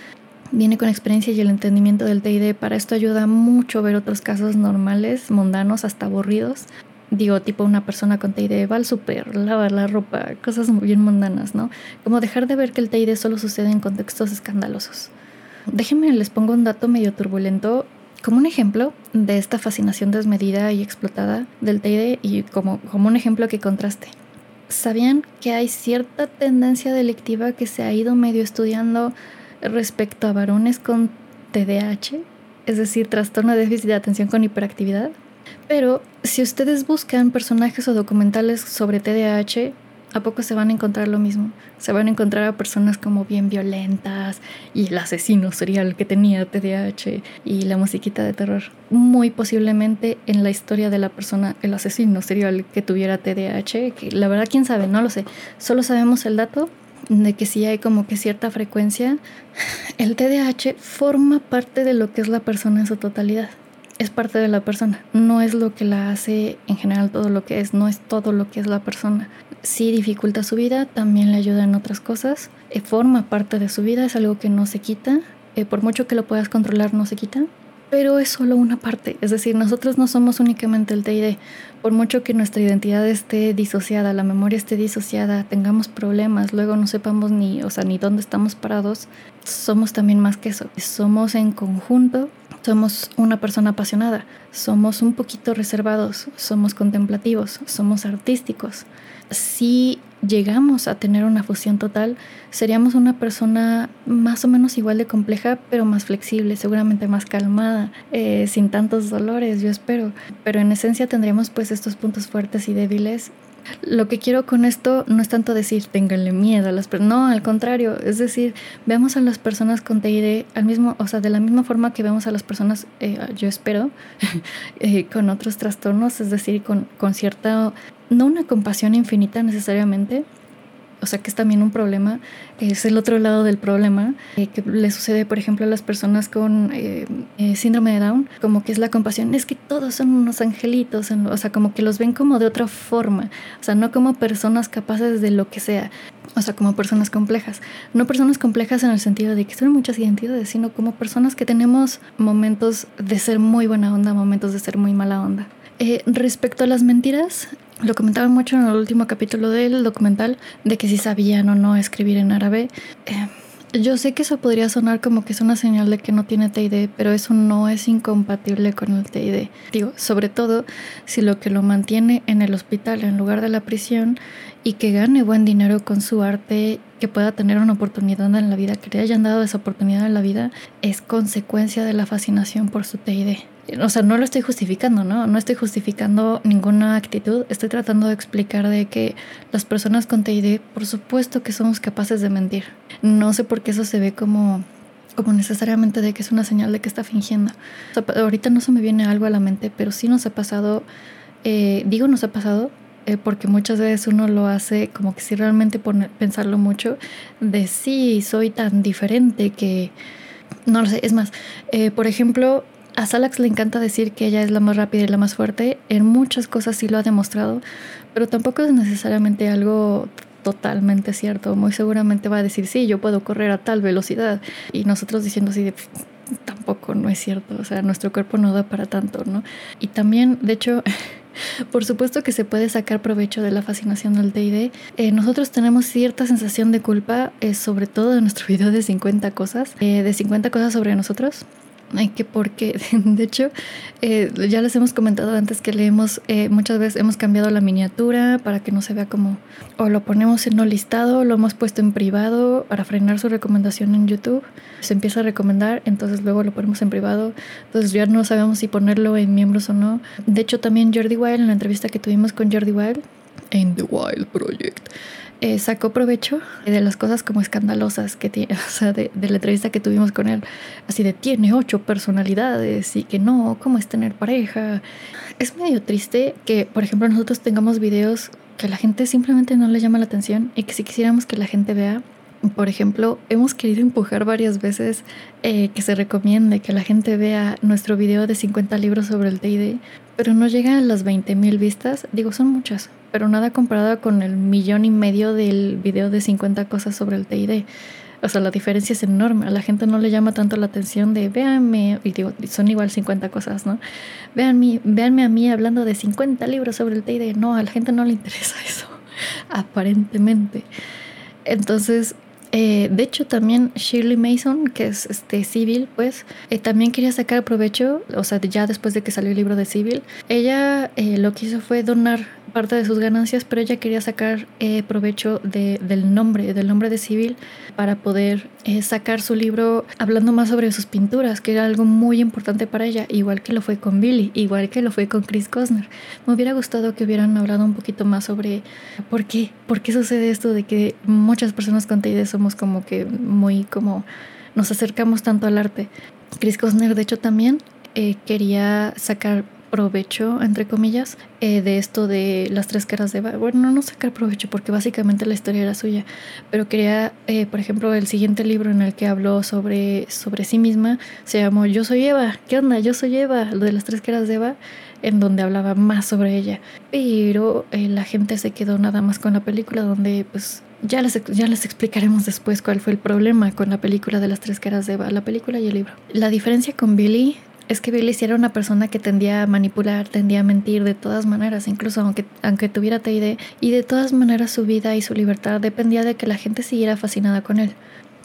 Speaker 1: viene con experiencia y el entendimiento del TID. Para esto ayuda mucho ver otros casos normales, mundanos, hasta aburridos. Digo, tipo una persona con TID va al super, lava la ropa, cosas muy bien mundanas, ¿no? Como dejar de ver que el TID solo sucede en contextos escandalosos. Déjenme, les pongo un dato medio turbulento como un ejemplo de esta fascinación desmedida y explotada del TID y como, como un ejemplo que contraste. ¿Sabían que hay cierta tendencia delictiva que se ha ido medio estudiando respecto a varones con TDAH, es decir, trastorno de déficit de atención con hiperactividad. Pero si ustedes buscan personajes o documentales sobre TDAH, ¿a poco se van a encontrar lo mismo? Se van a encontrar a personas como bien violentas y el asesino serial que tenía TDAH y la musiquita de terror. Muy posiblemente en la historia de la persona, el asesino serial que tuviera TDAH, la verdad quién sabe, no lo sé. Solo sabemos el dato de que sí hay como que cierta frecuencia, el TDAH forma parte de lo que es la persona en su totalidad. Es parte de la persona, no es lo que la hace en general todo lo que es, no es todo lo que es la persona. Sí dificulta su vida, también le ayuda en otras cosas, eh, forma parte de su vida, es algo que no se quita, eh, por mucho que lo puedas controlar no se quita, pero es solo una parte, es decir, nosotros no somos únicamente el TID. Por mucho que nuestra identidad esté disociada, la memoria esté disociada, tengamos problemas, luego no sepamos ni, o sea, ni dónde estamos parados, somos también más que eso. Somos en conjunto, somos una persona apasionada, somos un poquito reservados, somos contemplativos, somos artísticos. Si llegamos a tener una fusión total, seríamos una persona más o menos igual de compleja, pero más flexible, seguramente más calmada, eh, sin tantos dolores, yo espero. Pero en esencia tendríamos pues estos puntos fuertes y débiles. Lo que quiero con esto no es tanto decir ténganle miedo a las personas, no, al contrario, es decir, vemos a las personas con TID al mismo, o sea, de la misma forma que vemos a las personas, eh, yo espero, eh, con otros trastornos, es decir, con, con cierta no una compasión infinita necesariamente, o sea que es también un problema, es el otro lado del problema eh, que le sucede, por ejemplo, a las personas con eh, eh, síndrome de Down, como que es la compasión, es que todos son unos angelitos, o sea, como que los ven como de otra forma, o sea, no como personas capaces de lo que sea, o sea, como personas complejas, no personas complejas en el sentido de que son muchas identidades, sino como personas que tenemos momentos de ser muy buena onda, momentos de ser muy mala onda. Respecto a las mentiras, lo comentaba mucho en el último capítulo del documental de que si sabían o no escribir en árabe. Eh, yo sé que eso podría sonar como que es una señal de que no tiene TID, pero eso no es incompatible con el TID. Digo, sobre todo si lo que lo mantiene en el hospital en lugar de la prisión y que gane buen dinero con su arte, que pueda tener una oportunidad en la vida, que le hayan dado esa oportunidad en la vida, es consecuencia de la fascinación por su TID o sea, no lo estoy justificando, ¿no? No estoy justificando ninguna actitud, estoy tratando de explicar de que las personas con TID, por supuesto que somos capaces de mentir. No sé por qué eso se ve como como necesariamente de que es una señal de que está fingiendo. O sea, ahorita no se me viene algo a la mente, pero sí nos ha pasado, eh, digo nos ha pasado, eh, porque muchas veces uno lo hace como que si realmente pone, pensarlo mucho, de sí, soy tan diferente que, no lo sé, es más, eh, por ejemplo, a Salax le encanta decir que ella es la más rápida y la más fuerte. En muchas cosas sí lo ha demostrado, pero tampoco es necesariamente algo totalmente cierto. Muy seguramente va a decir, sí, yo puedo correr a tal velocidad. Y nosotros diciendo así de, tampoco no es cierto. O sea, nuestro cuerpo no da para tanto, ¿no? Y también, de hecho... Por supuesto que se puede sacar provecho de la fascinación del D&D. Eh, nosotros tenemos cierta sensación de culpa, eh, sobre todo en nuestro video de 50 cosas, eh, de 50 cosas sobre nosotros que porque de hecho eh, ya les hemos comentado antes que leemos eh, muchas veces hemos cambiado la miniatura para que no se vea como o lo ponemos en no listado lo hemos puesto en privado para frenar su recomendación en YouTube. Se empieza a recomendar entonces luego lo ponemos en privado. Entonces ya no sabemos si ponerlo en miembros o no. De hecho también Jordi Wild en la entrevista que tuvimos con Jordi Wild en The Wild Project eh, sacó provecho de las cosas como escandalosas que tiene, o sea, de, la entrevista que tuvimos con él, así de tiene ocho personalidades y que no, ¿cómo es tener pareja? Es medio triste que, por ejemplo, nosotros tengamos videos que la gente simplemente no le llama la atención y que si quisiéramos que la gente vea, por ejemplo, hemos querido empujar varias veces eh, que se recomiende que la gente vea nuestro video de 50 libros sobre el TID, pero no llegan a las 20.000 vistas. Digo, son muchas, pero nada comparado con el millón y medio del video de 50 cosas sobre el TID. O sea, la diferencia es enorme. A la gente no le llama tanto la atención de véanme, y digo, son igual 50 cosas, ¿no? Véanme, véanme a mí hablando de 50 libros sobre el TID. No, a la gente no le interesa eso, aparentemente. Entonces, eh, de hecho, también Shirley Mason, que es este civil, pues eh, también quería sacar provecho, o sea, ya después de que salió el libro de civil, ella eh, lo que hizo fue donar parte de sus ganancias, pero ella quería sacar eh, provecho de, del nombre, del nombre de Civil, para poder eh, sacar su libro hablando más sobre sus pinturas, que era algo muy importante para ella, igual que lo fue con Billy, igual que lo fue con Chris Cosner. Me hubiera gustado que hubieran hablado un poquito más sobre por qué, por qué sucede esto de que muchas personas con TID somos como que muy como nos acercamos tanto al arte. Chris Cosner, de hecho, también eh, quería sacar provecho, entre comillas, eh, de esto de las tres caras de Eva. Bueno, no sacar provecho porque básicamente la historia era suya, pero quería, eh, por ejemplo, el siguiente libro en el que habló sobre, sobre sí misma se llamó Yo soy Eva, ¿qué onda? Yo soy Eva, lo de las tres caras de Eva, en donde hablaba más sobre ella. Pero eh, la gente se quedó nada más con la película donde pues ya les, ya les explicaremos después cuál fue el problema con la película de las tres caras de Eva, la película y el libro. La diferencia con Billy es que Billy era una persona que tendía a manipular, tendía a mentir de todas maneras, incluso aunque, aunque tuviera TID, y de todas maneras su vida y su libertad dependía de que la gente siguiera fascinada con él.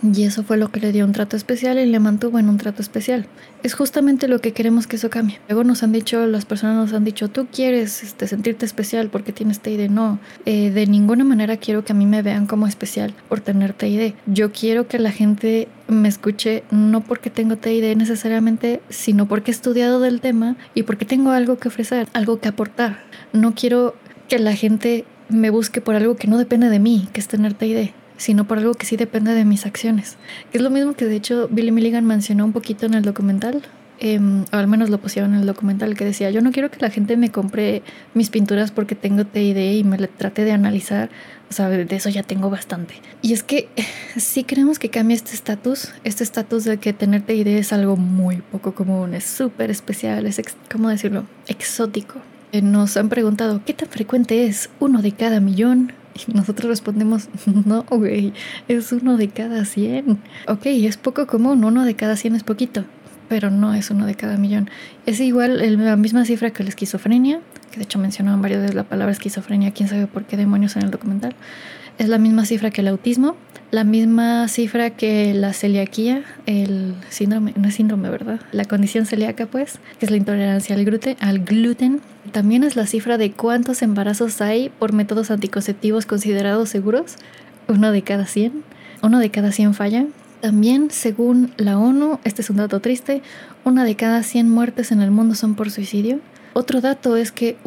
Speaker 1: Y eso fue lo que le dio un trato especial y le mantuvo en un trato especial. Es justamente lo que queremos que eso cambie. Luego nos han dicho, las personas nos han dicho, tú quieres este, sentirte especial porque tienes TID. No, eh, de ninguna manera quiero que a mí me vean como especial por tener TID. Yo quiero que la gente me escuche no porque tengo TID necesariamente, sino porque he estudiado del tema y porque tengo algo que ofrecer, algo que aportar. No quiero que la gente me busque por algo que no depende de mí, que es tener TID sino por algo que sí depende de mis acciones. Es lo mismo que de hecho Billy Milligan mencionó un poquito en el documental, o al menos lo pusieron en el documental, que decía, yo no quiero que la gente me compre mis pinturas porque tengo TID y me le trate de analizar. O sea, de eso ya tengo bastante. Y es que si queremos que cambie este estatus, este estatus de que tener TID es algo muy poco común, es súper especial, es, ¿cómo decirlo? Exótico. Eh, nos han preguntado, ¿qué tan frecuente es? ¿Uno de cada millón? Y nosotros respondemos, no, güey, es uno de cada cien. Ok, es poco común, uno de cada cien es poquito, pero no es uno de cada millón. Es igual la misma cifra que la esquizofrenia, que de hecho mencionaban varias veces la palabra esquizofrenia, quién sabe por qué demonios en el documental. Es la misma cifra que el autismo, la misma cifra que la celiaquía, el síndrome, no es síndrome, ¿verdad? La condición celíaca, pues, que es la intolerancia al gluten, al gluten. También es la cifra de cuántos embarazos hay por métodos anticonceptivos considerados seguros. Uno de cada 100. Uno de cada 100 falla. También, según la ONU, este es un dato triste, una de cada 100 muertes en el mundo son por suicidio. Otro dato es que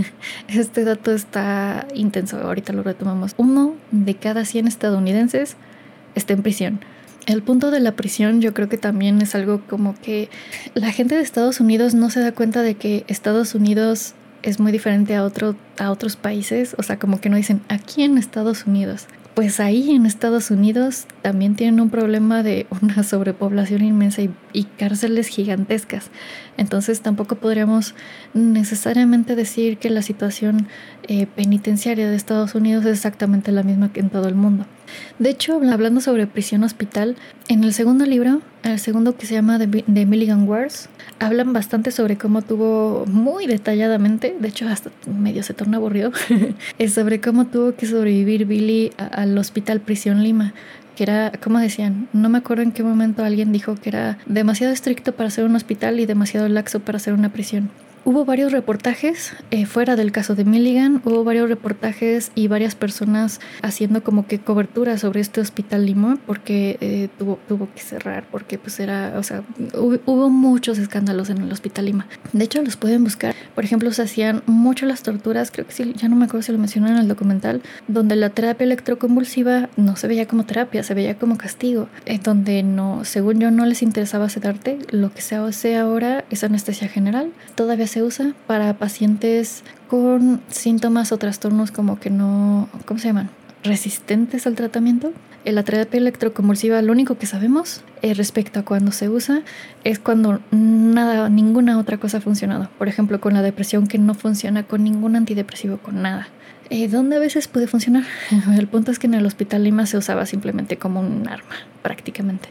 Speaker 1: este dato está intenso, ahorita lo retomamos. Uno de cada 100 estadounidenses está en prisión. El punto de la prisión yo creo que también es algo como que la gente de Estados Unidos no se da cuenta de que Estados Unidos es muy diferente a, otro, a otros países, o sea, como que no dicen aquí en Estados Unidos. Pues ahí en Estados Unidos también tienen un problema de una sobrepoblación inmensa y, cárceles gigantescas. Entonces tampoco podríamos necesariamente decir que la situación eh, penitenciaria de Estados Unidos es exactamente la misma que en todo el mundo. De hecho, hablando sobre prisión hospital, en el segundo libro, el segundo que se llama The, Milligan Wars, hablan bastante sobre cómo tuvo muy detalladamente, de hecho hasta medio se torna aburrido, es sobre cómo tuvo que sobrevivir Billy al hospital Prisión Lima que era, como decían, no me acuerdo en qué momento alguien dijo que era demasiado estricto para ser un hospital y demasiado laxo para ser una prisión. Hubo varios reportajes eh, fuera del caso de Milligan, hubo varios reportajes y varias personas haciendo como que cobertura sobre este hospital Lima porque eh, tuvo, tuvo que cerrar, porque pues era, o sea, hubo, muchos escándalos en el hospital Lima. De hecho, los pueden buscar. Por ejemplo, se hacían mucho las torturas, creo que sí, ya no me acuerdo si lo mencionaron en el documental, donde la terapia electroconvulsiva no se veía como terapia, se veía como castigo, donde no, según yo, no les interesaba sedarte, lo que se hace ahora es anestesia general. Todavía se usa para pacientes con síntomas o trastornos como que no, ¿cómo se llaman? Resistentes al tratamiento. La terapia electroconvulsiva, lo único que sabemos eh, respecto a cuando se usa es cuando nada, ninguna otra cosa ha funcionado. Por ejemplo, con la depresión que no funciona con ningún antidepresivo, con nada. Eh, ¿Dónde a veces puede funcionar? El punto es que en el Hospital Lima se usaba simplemente como un arma, prácticamente.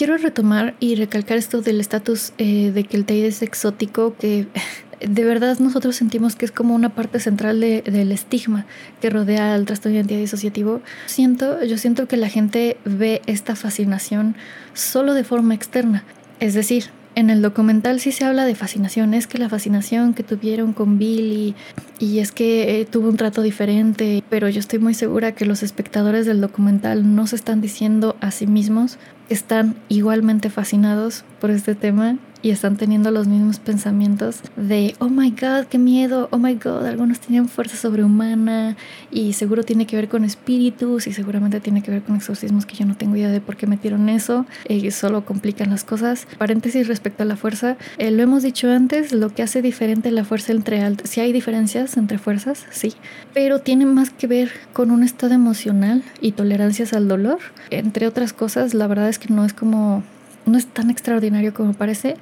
Speaker 1: Quiero retomar y recalcar esto del estatus eh, de que el TEID es exótico, que de verdad nosotros sentimos que es como una parte central del estigma que rodea al trastorno de identidad disociativo. Siento, yo siento que la gente ve esta fascinación solo de forma externa. Es decir, en el documental sí se habla de fascinación, es que la fascinación que tuvieron con Billy y es que eh, tuvo un trato diferente, pero yo estoy muy segura que los espectadores del documental no se están diciendo a sí mismos están igualmente fascinados por este tema y están teniendo los mismos pensamientos de, oh my god, qué miedo, oh my god, algunos tienen fuerza sobrehumana y seguro tiene que ver con espíritus y seguramente tiene que ver con exorcismos que yo no tengo idea de por qué metieron eso y solo complican las cosas. Paréntesis respecto a la fuerza, eh, lo hemos dicho antes, lo que hace diferente la fuerza entre altas, si hay diferencias entre fuerzas, sí, pero tiene más que ver con un estado emocional y tolerancias al dolor. Entre otras cosas, la verdad es que no es como no es tan extraordinario como parece.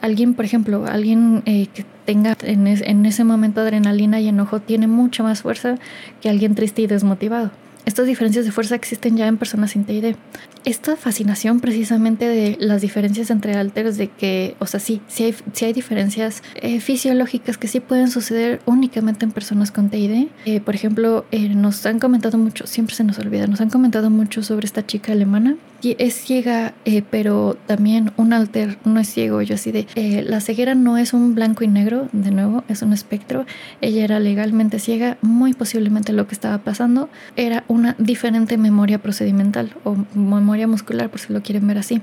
Speaker 1: Alguien, por ejemplo, alguien eh, que tenga en, ese momento adrenalina y enojo tiene mucha más fuerza que alguien triste y desmotivado. Estas diferencias de fuerza existen ya en personas sin TID. Esta fascinación precisamente de las diferencias entre alters, de que, o sea, sí, sí hay, hay diferencias eh, fisiológicas que sí pueden suceder únicamente en personas con TID. Eh, por ejemplo, eh, nos han comentado mucho, siempre se nos olvida, nos han comentado mucho sobre esta chica alemana. Es ciega, pero también un alter no es ciego. Yo así de, la ceguera no es un blanco y negro, de nuevo, es un espectro. Ella era legalmente ciega, muy posiblemente lo que estaba pasando era una diferente memoria procedimental o memoria muscular, por si lo quieren ver así.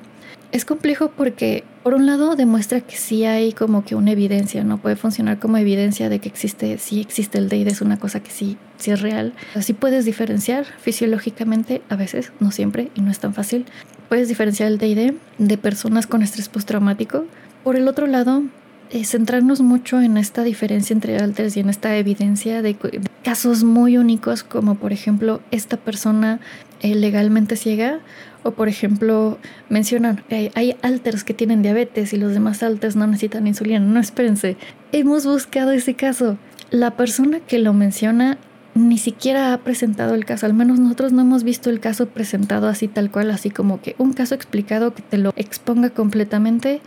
Speaker 1: Es complejo porque, por un lado, demuestra que sí hay como que una evidencia, ¿no? Puede funcionar como evidencia de que existe, sí existe el DID, es una cosa que sí, sí es real. Así puedes diferenciar fisiológicamente, a veces, no siempre, y no es tan fácil. Puedes diferenciar el DID de personas con estrés postraumático. Por el otro lado, eh, centrarnos mucho en esta diferencia entre alters y en esta evidencia de, de casos muy únicos como por ejemplo esta persona eh, legalmente ciega o por ejemplo mencionan hay, hay, alters que tienen diabetes y los demás alters no necesitan insulina. No, espérense, hemos buscado ese caso. La persona que lo menciona ni siquiera ha presentado el caso, al menos nosotros no hemos visto el caso presentado así tal cual, así como que un caso explicado que te lo exponga completamente.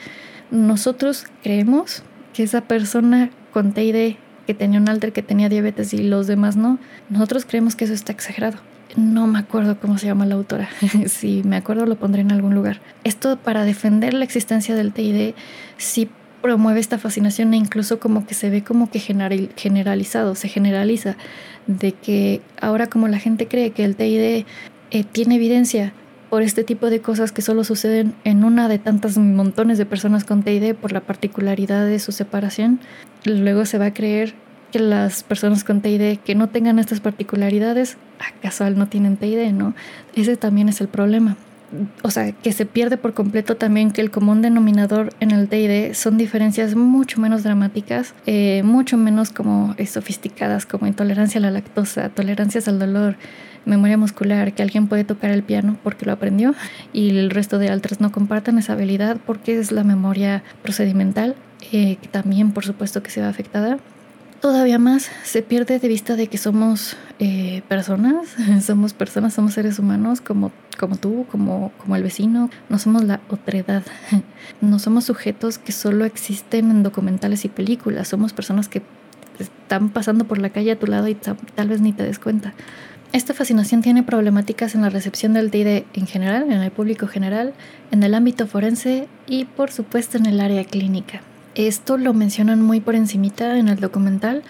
Speaker 1: Nosotros creemos que esa persona con TID que tenía un alter que tenía diabetes y los demás no, nosotros creemos que eso está exagerado. No me acuerdo cómo se llama la autora. si me acuerdo lo pondré en algún lugar. Esto para defender la existencia del TID sí promueve esta fascinación e incluso como que se ve como que generalizado, se generaliza de que ahora como la gente cree que el TID eh, tiene evidencia por este tipo de cosas que solo suceden en una de tantas montones de personas con TID por la particularidad de su separación, luego se va a creer que las personas con TID que no tengan estas particularidades, acaso no tienen TID, ¿no? Ese también es el problema o sea, que se pierde por completo también que el común denominador en el TID son diferencias mucho menos dramáticas, eh, mucho menos como eh, sofisticadas, como intolerancia a la lactosa, tolerancias al dolor, memoria muscular, que alguien puede tocar el piano porque lo aprendió y el resto de alters no compartan esa habilidad porque es la memoria procedimental, eh, que también por supuesto que se ve afectada todavía más se pierde de vista de que somos eh, personas, somos personas, somos seres humanos como, como tú, como, como el vecino, no somos la otredad, no somos sujetos que solo existen en documentales y películas, somos personas que están pasando por la calle a tu lado y tal vez ni te des cuenta. Esta fascinación tiene problemáticas en la recepción del TID en general, en el público general, en el ámbito forense y por supuesto en el área clínica. Esto lo mencionan muy por encimita en el documental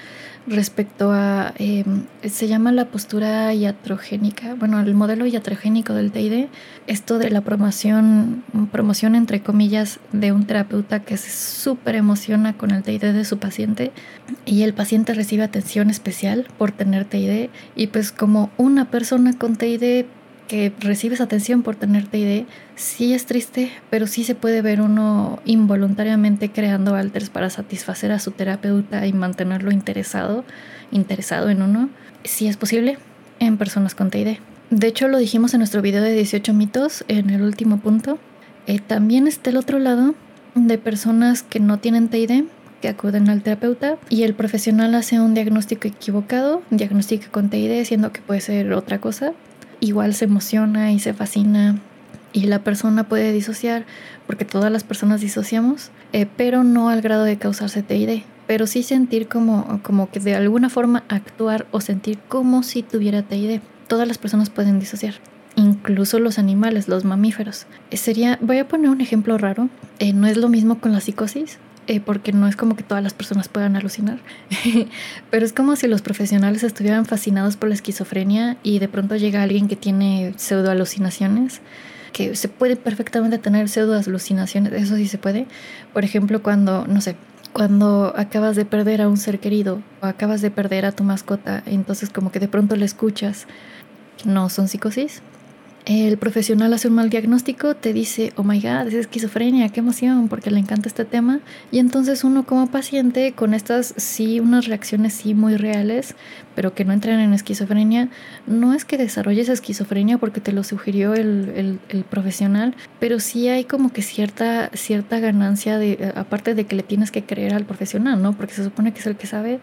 Speaker 1: respecto a, em, se llama la postura iatrogénica, bueno, el modelo iatrogénico del TID, esto de la promoción, promoción entre comillas de un terapeuta que se súper emociona con el TID de su paciente y el paciente recibe atención especial por tener TID y pues como una persona con TID que recibes atención por tener TID, sí es triste, pero sí se puede ver uno involuntariamente creando alters para satisfacer a su terapeuta y mantenerlo interesado, interesado en uno. Sí es posible en personas con TID. De hecho, lo dijimos en nuestro video de 18 mitos, en el último punto. Eh, también está el otro lado de personas que no tienen TID, que acuden al terapeuta y el profesional hace un diagnóstico equivocado, diagnóstico con TID, siendo que puede ser otra cosa igual se emociona y se fascina y la persona puede disociar, porque todas las personas disociamos, eh, pero no al grado de causarse TID, pero sí sentir como, como que de alguna forma actuar o sentir como si tuviera TID. Todas las personas pueden disociar, incluso los animales, los mamíferos. Eh, sería, voy a poner un ejemplo raro, eh, no es lo mismo con la psicosis, eh, porque no es como que todas las personas puedan alucinar, pero es como si los profesionales estuvieran fascinados por la esquizofrenia y de pronto llega alguien que tiene pseudo alucinaciones, que se puede perfectamente tener pseudo alucinaciones, eso sí se puede. Por ejemplo, cuando, no sé, cuando acabas de perder a un ser querido o acabas de perder a tu mascota, entonces como que de pronto le escuchas, no son psicosis, el profesional hace un mal diagnóstico, te dice, oh my god, es esquizofrenia, qué emoción, porque le encanta este tema. Y entonces uno como paciente, con estas sí, unas reacciones sí muy reales, pero que no entran en esquizofrenia, no es que desarrolles esquizofrenia porque te lo sugirió el, el, profesional, pero sí hay como que cierta, cierta ganancia, de, aparte de que le tienes que creer al profesional, ¿no? Porque se supone que es el que sabe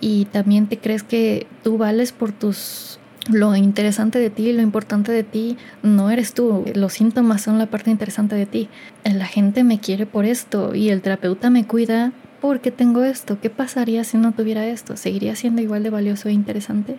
Speaker 1: y también te crees que tú vales por tus lo interesante de ti, lo importante de ti, no eres tú. Los síntomas son la parte interesante de ti. La gente me quiere por esto y el terapeuta me cuida ¿por qué tengo esto? ¿Qué pasaría si no tuviera esto? ¿Seguiría siendo igual de valioso e interesante?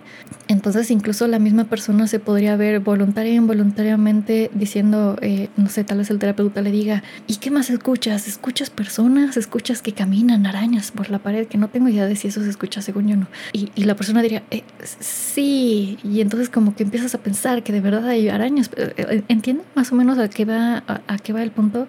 Speaker 1: Entonces incluso la misma persona se podría ver voluntaria e involuntariamente diciendo, eh, no sé, tal vez el terapeuta le diga, ¿y qué más escuchas? ¿Escuchas personas? ¿Escuchas que caminan arañas por la pared? Que no tengo idea de si eso se escucha según yo no. Y, la persona diría, eh, sí. Y entonces como que empiezas a pensar que de verdad hay arañas. Eh, ¿Entienden más o menos a qué va, a, qué va el punto?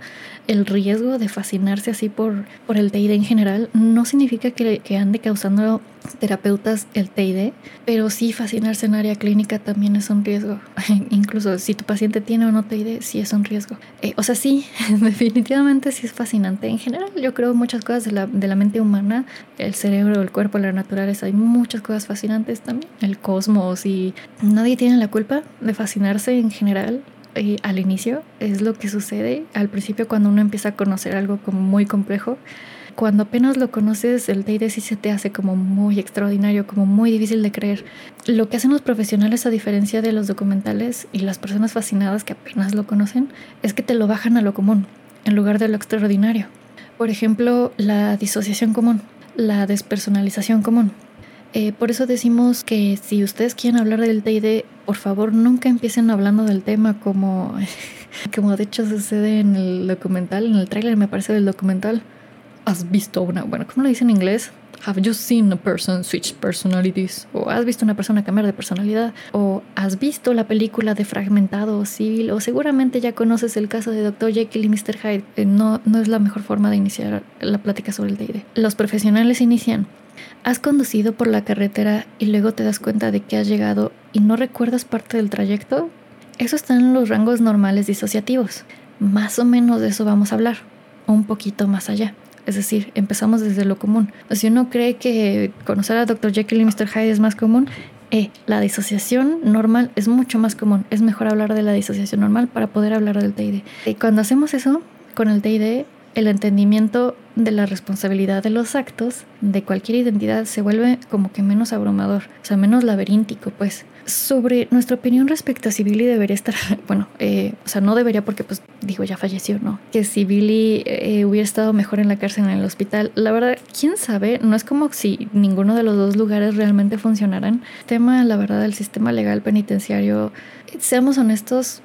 Speaker 1: El riesgo de fascinarse así por, por el TID en general no significa que, que ande causando terapeutas el TID, pero sí fascinarse en área clínica también es un riesgo. Incluso si tu paciente tiene o no TID, sí es un riesgo. Eh, o sea, sí, definitivamente sí es fascinante. En general, yo creo muchas cosas de la, de la mente humana, el cerebro, el cuerpo, la naturaleza, hay muchas cosas fascinantes también. El cosmos y nadie tiene la culpa de fascinarse en general eh, al inicio. Es lo que sucede al principio cuando uno empieza a conocer algo como muy complejo cuando apenas lo conoces, el TID se te hace como muy extraordinario, como muy difícil de creer. Lo que hacen los profesionales, a diferencia de los documentales y las personas fascinadas que apenas lo conocen, es que te lo bajan a lo común, en lugar de lo extraordinario. Por ejemplo, la disociación común, la despersonalización común. Eh, por eso decimos que si ustedes quieren hablar del TID, por favor nunca empiecen hablando del tema como, como de hecho sucede en el documental, en el tráiler me parece del documental has visto una, bueno, ¿cómo lo dice en inglés? Have you seen a person switch personalities? O has visto una persona cambiar de personalidad? O has visto la película de Fragmentado Civil? O seguramente ya conoces el caso de Dr. Jekyll y Mr. Hyde. Eh, no, no es la mejor forma de iniciar la plática sobre el DD. Los profesionales inician. Has conducido por la carretera y luego te das cuenta de que has llegado y no recuerdas parte del trayecto. Eso está en los rangos normales disociativos. Más o menos de eso vamos a hablar. Un poquito más allá. Es decir, empezamos desde lo común. si uno cree que conocer a Dr. Jekyll y Mr. Hyde es más común, eh, la disociación normal es mucho más común. Es mejor hablar de la disociación normal para poder hablar del TID. Y cuando hacemos eso con el TID, el entendimiento de la responsabilidad de los actos de cualquier identidad se vuelve como que menos abrumador, o sea, menos laberíntico, pues. Sobre nuestra opinión respecto a si Billy debería estar, bueno, eh, o sea, no debería porque, pues, digo, ya falleció, ¿no? Que si Billy eh, hubiera estado mejor en la cárcel en el hospital, la verdad, quién sabe, no es como si ninguno de los dos lugares realmente funcionaran. tema, la verdad, del sistema legal penitenciario, seamos honestos,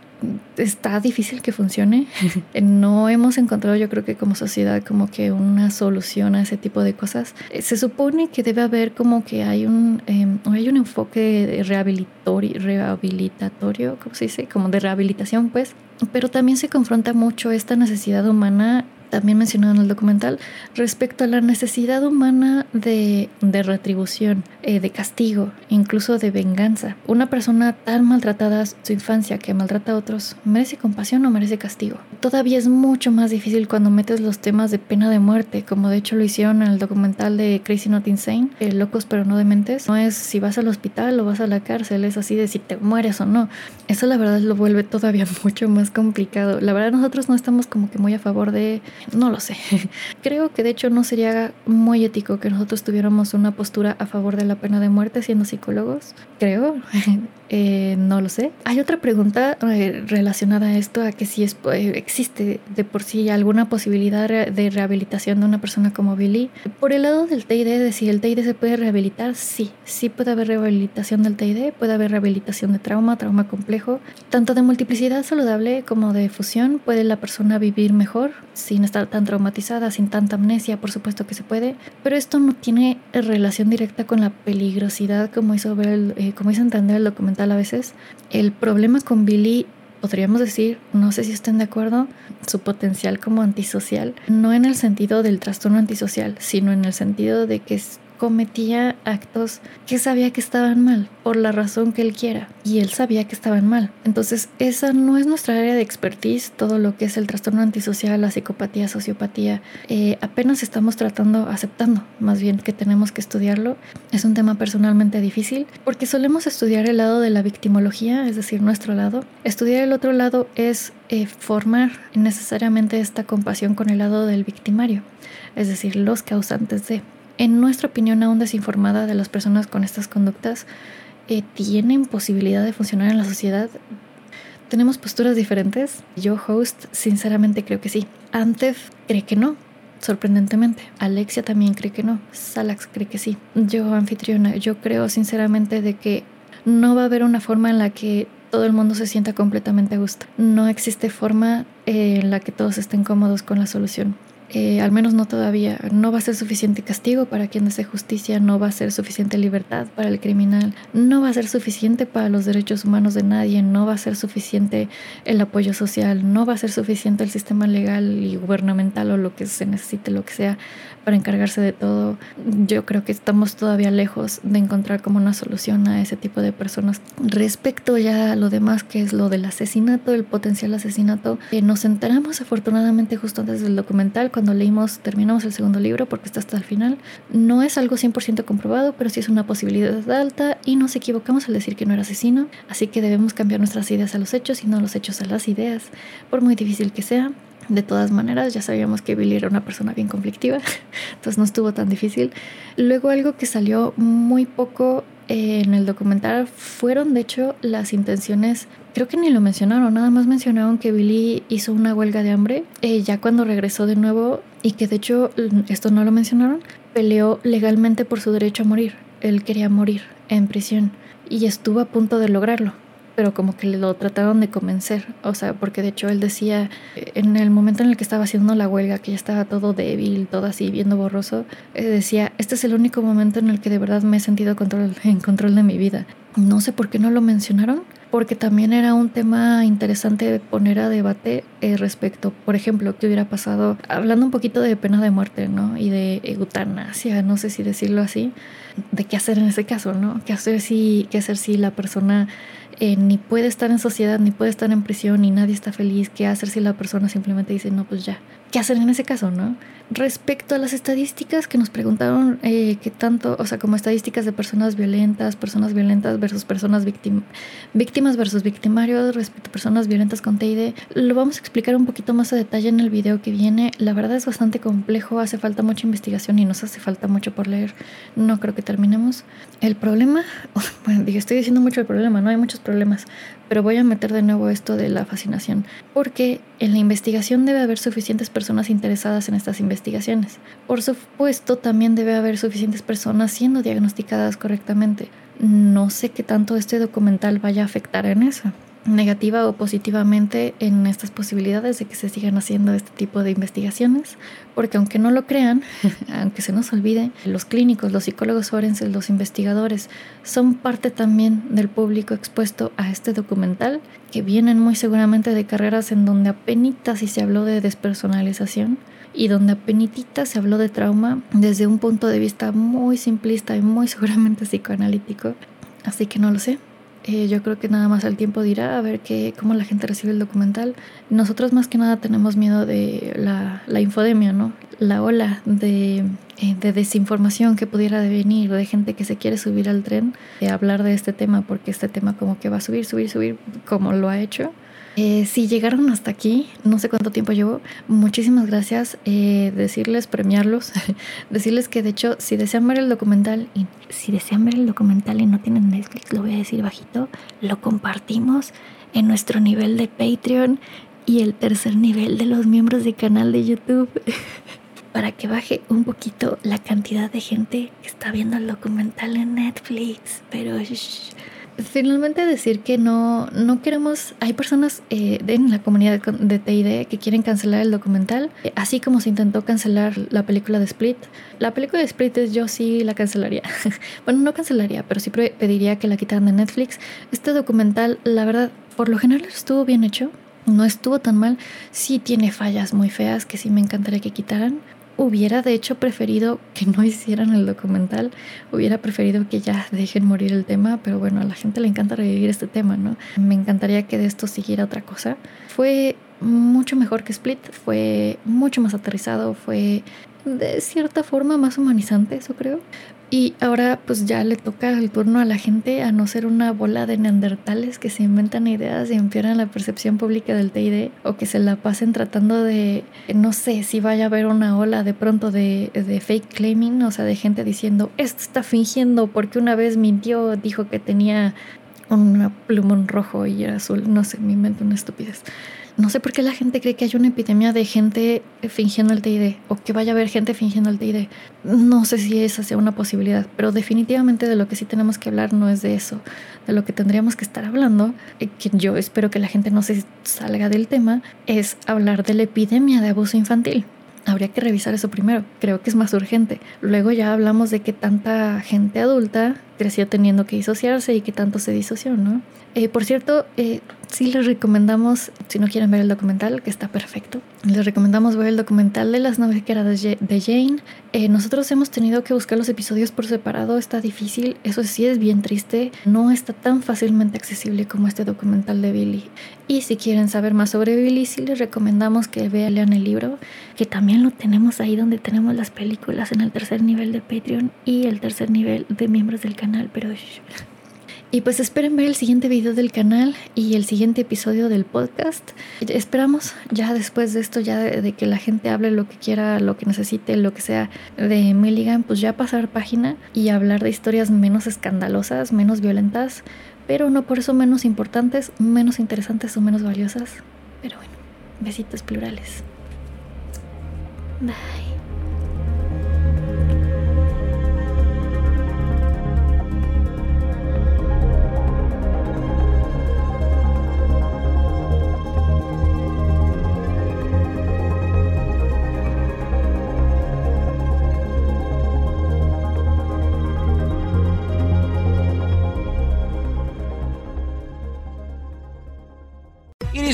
Speaker 1: está difícil que funcione. No hemos encontrado, yo creo que como sociedad, como que una solución a ese tipo de cosas. Eh, se supone que debe haber como que hay un, em, hay un enfoque rehabilitatorio, rehabilitatorio, ¿cómo se dice? Como de rehabilitación, pues. Pero también se confronta mucho esta necesidad humana también mencionado en el documental, respecto a la necesidad humana de, retribución, eh, de castigo, incluso de venganza. Una persona tan maltratada su infancia que maltrata a otros, ¿merece compasión o merece castigo? Todavía es mucho más difícil cuando metes los temas de pena de muerte, como de hecho lo hicieron en el documental de Crazy Not Insane, eh, Locos pero no dementes. No es si vas al hospital o vas a la cárcel, es así de si te mueres o no. Eso la verdad lo vuelve todavía mucho más complicado. La verdad nosotros no estamos como que muy a favor de no lo sé. Creo que de hecho no sería muy ético que nosotros tuviéramos una postura a favor de la pena de muerte siendo psicólogos. Creo. Eh, no lo sé. Hay otra pregunta eh, relacionada a esto, a que si eh, existe de por sí alguna posibilidad de rehabilitación de una persona como Billy. Por el lado del TID, de si el TID se puede rehabilitar, sí, sí puede haber rehabilitación del TID, puede haber rehabilitación de trauma, trauma complejo, tanto de multiplicidad saludable como de fusión. Puede la persona vivir mejor sin estar tan traumatizada, sin tanta amnesia, por supuesto que se puede, pero esto no tiene relación directa con la peligrosidad como hizo ver, como hizo entender el a veces. El problema con Billy, podríamos decir, no sé si estén de acuerdo, su potencial como antisocial, no en el sentido del trastorno antisocial, sino en el sentido de que cometía actos que sabía que estaban mal, por la razón que él quiera, y él sabía que estaban mal. Entonces, esa no es nuestra área de expertise, todo lo que es el trastorno antisocial, la psicopatía, sociopatía. Eh, apenas estamos tratando, aceptando más bien que tenemos que estudiarlo. Es un tema personalmente difícil, porque solemos estudiar el lado de la victimología, es decir, nuestro lado. Estudiar el otro lado es eh, formar necesariamente esta compasión con el lado del victimario, es decir, los causantes de en nuestra opinión aún desinformada de las personas con estas conductas eh, tienen posibilidad de funcionar en la sociedad. Tenemos posturas diferentes. Yo, host, sinceramente creo que sí. Antef cree que no, sorprendentemente. Alexia también cree que no. Salax cree que sí. Yo, anfitriona, yo creo sinceramente de que no va a haber una forma en la que todo el mundo se sienta completamente a gusto. No existe forma eh, en la que todos estén cómodos con la solución eh, al menos no todavía, no va a ser suficiente castigo para quien desee justicia, no va a ser suficiente libertad para el criminal, no va a ser suficiente para los derechos humanos de nadie, no va a ser suficiente el apoyo social, no va a ser suficiente el sistema legal y gubernamental o lo que se necesite, lo que sea, para encargarse de todo. Yo creo que estamos todavía lejos de encontrar como una solución a ese tipo de personas. Respecto ya a lo demás, que es lo del asesinato, el potencial asesinato, eh, nos enteramos afortunadamente justo antes del documental, cuando leímos, terminamos el segundo libro, porque está hasta el final. No es algo 100% comprobado, pero sí es una posibilidad alta y nos equivocamos al decir que no era asesino, así que debemos cambiar nuestras ideas a los hechos y no los hechos a las ideas, por muy difícil que sea. De todas maneras, ya sabíamos que Billy era una persona bien conflictiva, entonces no estuvo tan difícil. Luego algo que salió muy poco eh, en el documental fueron de hecho las intenciones, creo que ni lo mencionaron, nada más mencionaron que Billy hizo una huelga de hambre eh, ya cuando regresó de nuevo y que de hecho, esto no lo mencionaron, peleó legalmente por su derecho a morir. Él quería morir en prisión y estuvo a punto de lograrlo pero como que lo trataron de convencer, o sea, porque de hecho él decía, en el momento en el que estaba haciendo la huelga, que ya estaba todo débil, todo así, viendo borroso, eh, decía, este es el único momento en el que de verdad me he sentido control, en control de mi vida. No sé por qué no lo mencionaron, porque también era un tema interesante poner a debate eh, respecto, por ejemplo, qué hubiera pasado, hablando un poquito de pena de muerte, ¿no? Y de eutanasia, no sé si decirlo así, de qué hacer en ese caso, ¿no? ¿Qué hacer si, qué hacer si la persona eh, ni puede estar en sociedad, ni puede estar en prisión, ni nadie está feliz. ¿Qué hacer si la persona simplemente dice, no, pues ya? ¿Qué hacer en ese caso, no? Respecto a las estadísticas que nos preguntaron, eh, qué tanto, o sea, como estadísticas de personas violentas, personas violentas versus personas víctimas versus victimarios, respecto a personas violentas con TID, lo vamos a explicar un poquito más a detalle en el video que viene. La verdad es bastante complejo, hace falta mucha investigación y nos hace falta mucho por leer. No creo que terminemos. El problema, bueno, dije, estoy diciendo mucho el problema, no hay muchos problemas, pero voy a meter de nuevo esto de la fascinación, porque en la investigación debe haber suficientes personas interesadas en estas investigaciones. Por supuesto, también debe haber suficientes personas siendo diagnosticadas correctamente. No sé qué tanto este documental vaya a afectar en eso negativa o positivamente en estas posibilidades de que se sigan haciendo este tipo de investigaciones, porque aunque no lo crean, aunque se nos olvide, los clínicos, los psicólogos forenses, los investigadores son parte también del público expuesto a este documental, que vienen muy seguramente de carreras en donde apenas si se habló de despersonalización y donde apenas se habló de trauma desde un punto de vista muy simplista y muy seguramente psicoanalítico. Así que no lo sé, eh, yo creo que nada más el tiempo dirá a ver qué, cómo la gente recibe el documental. Nosotros más que nada tenemos miedo de la, la infodemia, ¿no? La ola de, eh, de, desinformación que pudiera venir, de gente que se quiere subir al tren, de hablar de este tema, porque este tema como que va a subir, subir, subir, como lo ha hecho. Eh, si llegaron hasta aquí, no sé cuánto tiempo llevo, muchísimas gracias. Eh, decirles, premiarlos, decirles que de hecho, si desean ver el documental y si desean ver el documental y no tienen Netflix, lo voy a decir bajito, lo compartimos en nuestro nivel de Patreon y el tercer nivel de los miembros del canal de YouTube. para que baje un poquito la cantidad de gente que está viendo el documental en Netflix. Pero finalmente decir que no, no queremos, hay personas eh, en la comunidad de TID que quieren cancelar el documental, eh, así como se intentó cancelar la película de Split. La película de Split es yo sí la cancelaría. bueno, no cancelaría, pero sí pediría que la quitaran de Netflix. Este documental, la verdad, por lo general estuvo bien hecho. No estuvo tan mal. Sí tiene fallas muy feas que sí me encantaría que quitaran, hubiera de hecho preferido que no hicieran el documental, hubiera preferido que ya dejen morir el tema, pero bueno, a la gente le encanta revivir este tema, ¿no? Me encantaría que de esto siguiera otra cosa. Fue mucho mejor que Split, fue mucho más aterrizado, fue de cierta forma más humanizante, eso creo. Y ahora pues ya le toca el turno a la gente a no ser una bola de neandertales que se inventan ideas y empeoran la percepción pública del TID o que se la pasen tratando de, no sé, si vaya a haber una ola de pronto de, de fake claiming, o sea, de gente diciendo, esto está fingiendo porque una vez mintió, dijo que tenía un plumón rojo y era azul, no sé, me invento una estupidez. No sé por qué la gente cree que hay una epidemia de gente fingiendo el TID o que vaya a haber gente fingiendo el TID. No sé si esa sea una posibilidad, pero definitivamente de lo que sí tenemos que hablar no es de eso. De lo que tendríamos que estar hablando, eh, que yo espero que la gente no se salga del tema, es hablar de la epidemia de abuso infantil. habría que revisar eso primero. Creo que es más urgente. Luego ya hablamos de que tanta gente adulta creció teniendo que disociarse y que tanto se disoció, ¿no? Eh, por cierto, eh, sí les recomendamos, si no quieren ver el documental, que está perfecto, les recomendamos ver el documental de las naves que de, Jane. Eh, nosotros hemos tenido que buscar los episodios por separado, está difícil, eso sí es bien triste, no está tan fácilmente accesible como este documental de Billy. Y si quieren saber más sobre Billy, sí les recomendamos que vean el libro, que también lo tenemos ahí donde tenemos las películas en el tercer nivel de Patreon y el tercer nivel de miembros del canal, pero... Y pues esperen ver el siguiente video del canal y el siguiente episodio del podcast. Esperamos ya después de esto, ya de, que la gente hable lo que quiera, lo que necesite, lo que sea de Milligan, pues ya pasar página y hablar de historias menos escandalosas, menos violentas, pero no por eso menos importantes, menos interesantes o menos valiosas. Pero bueno, besitos plurales. Bye.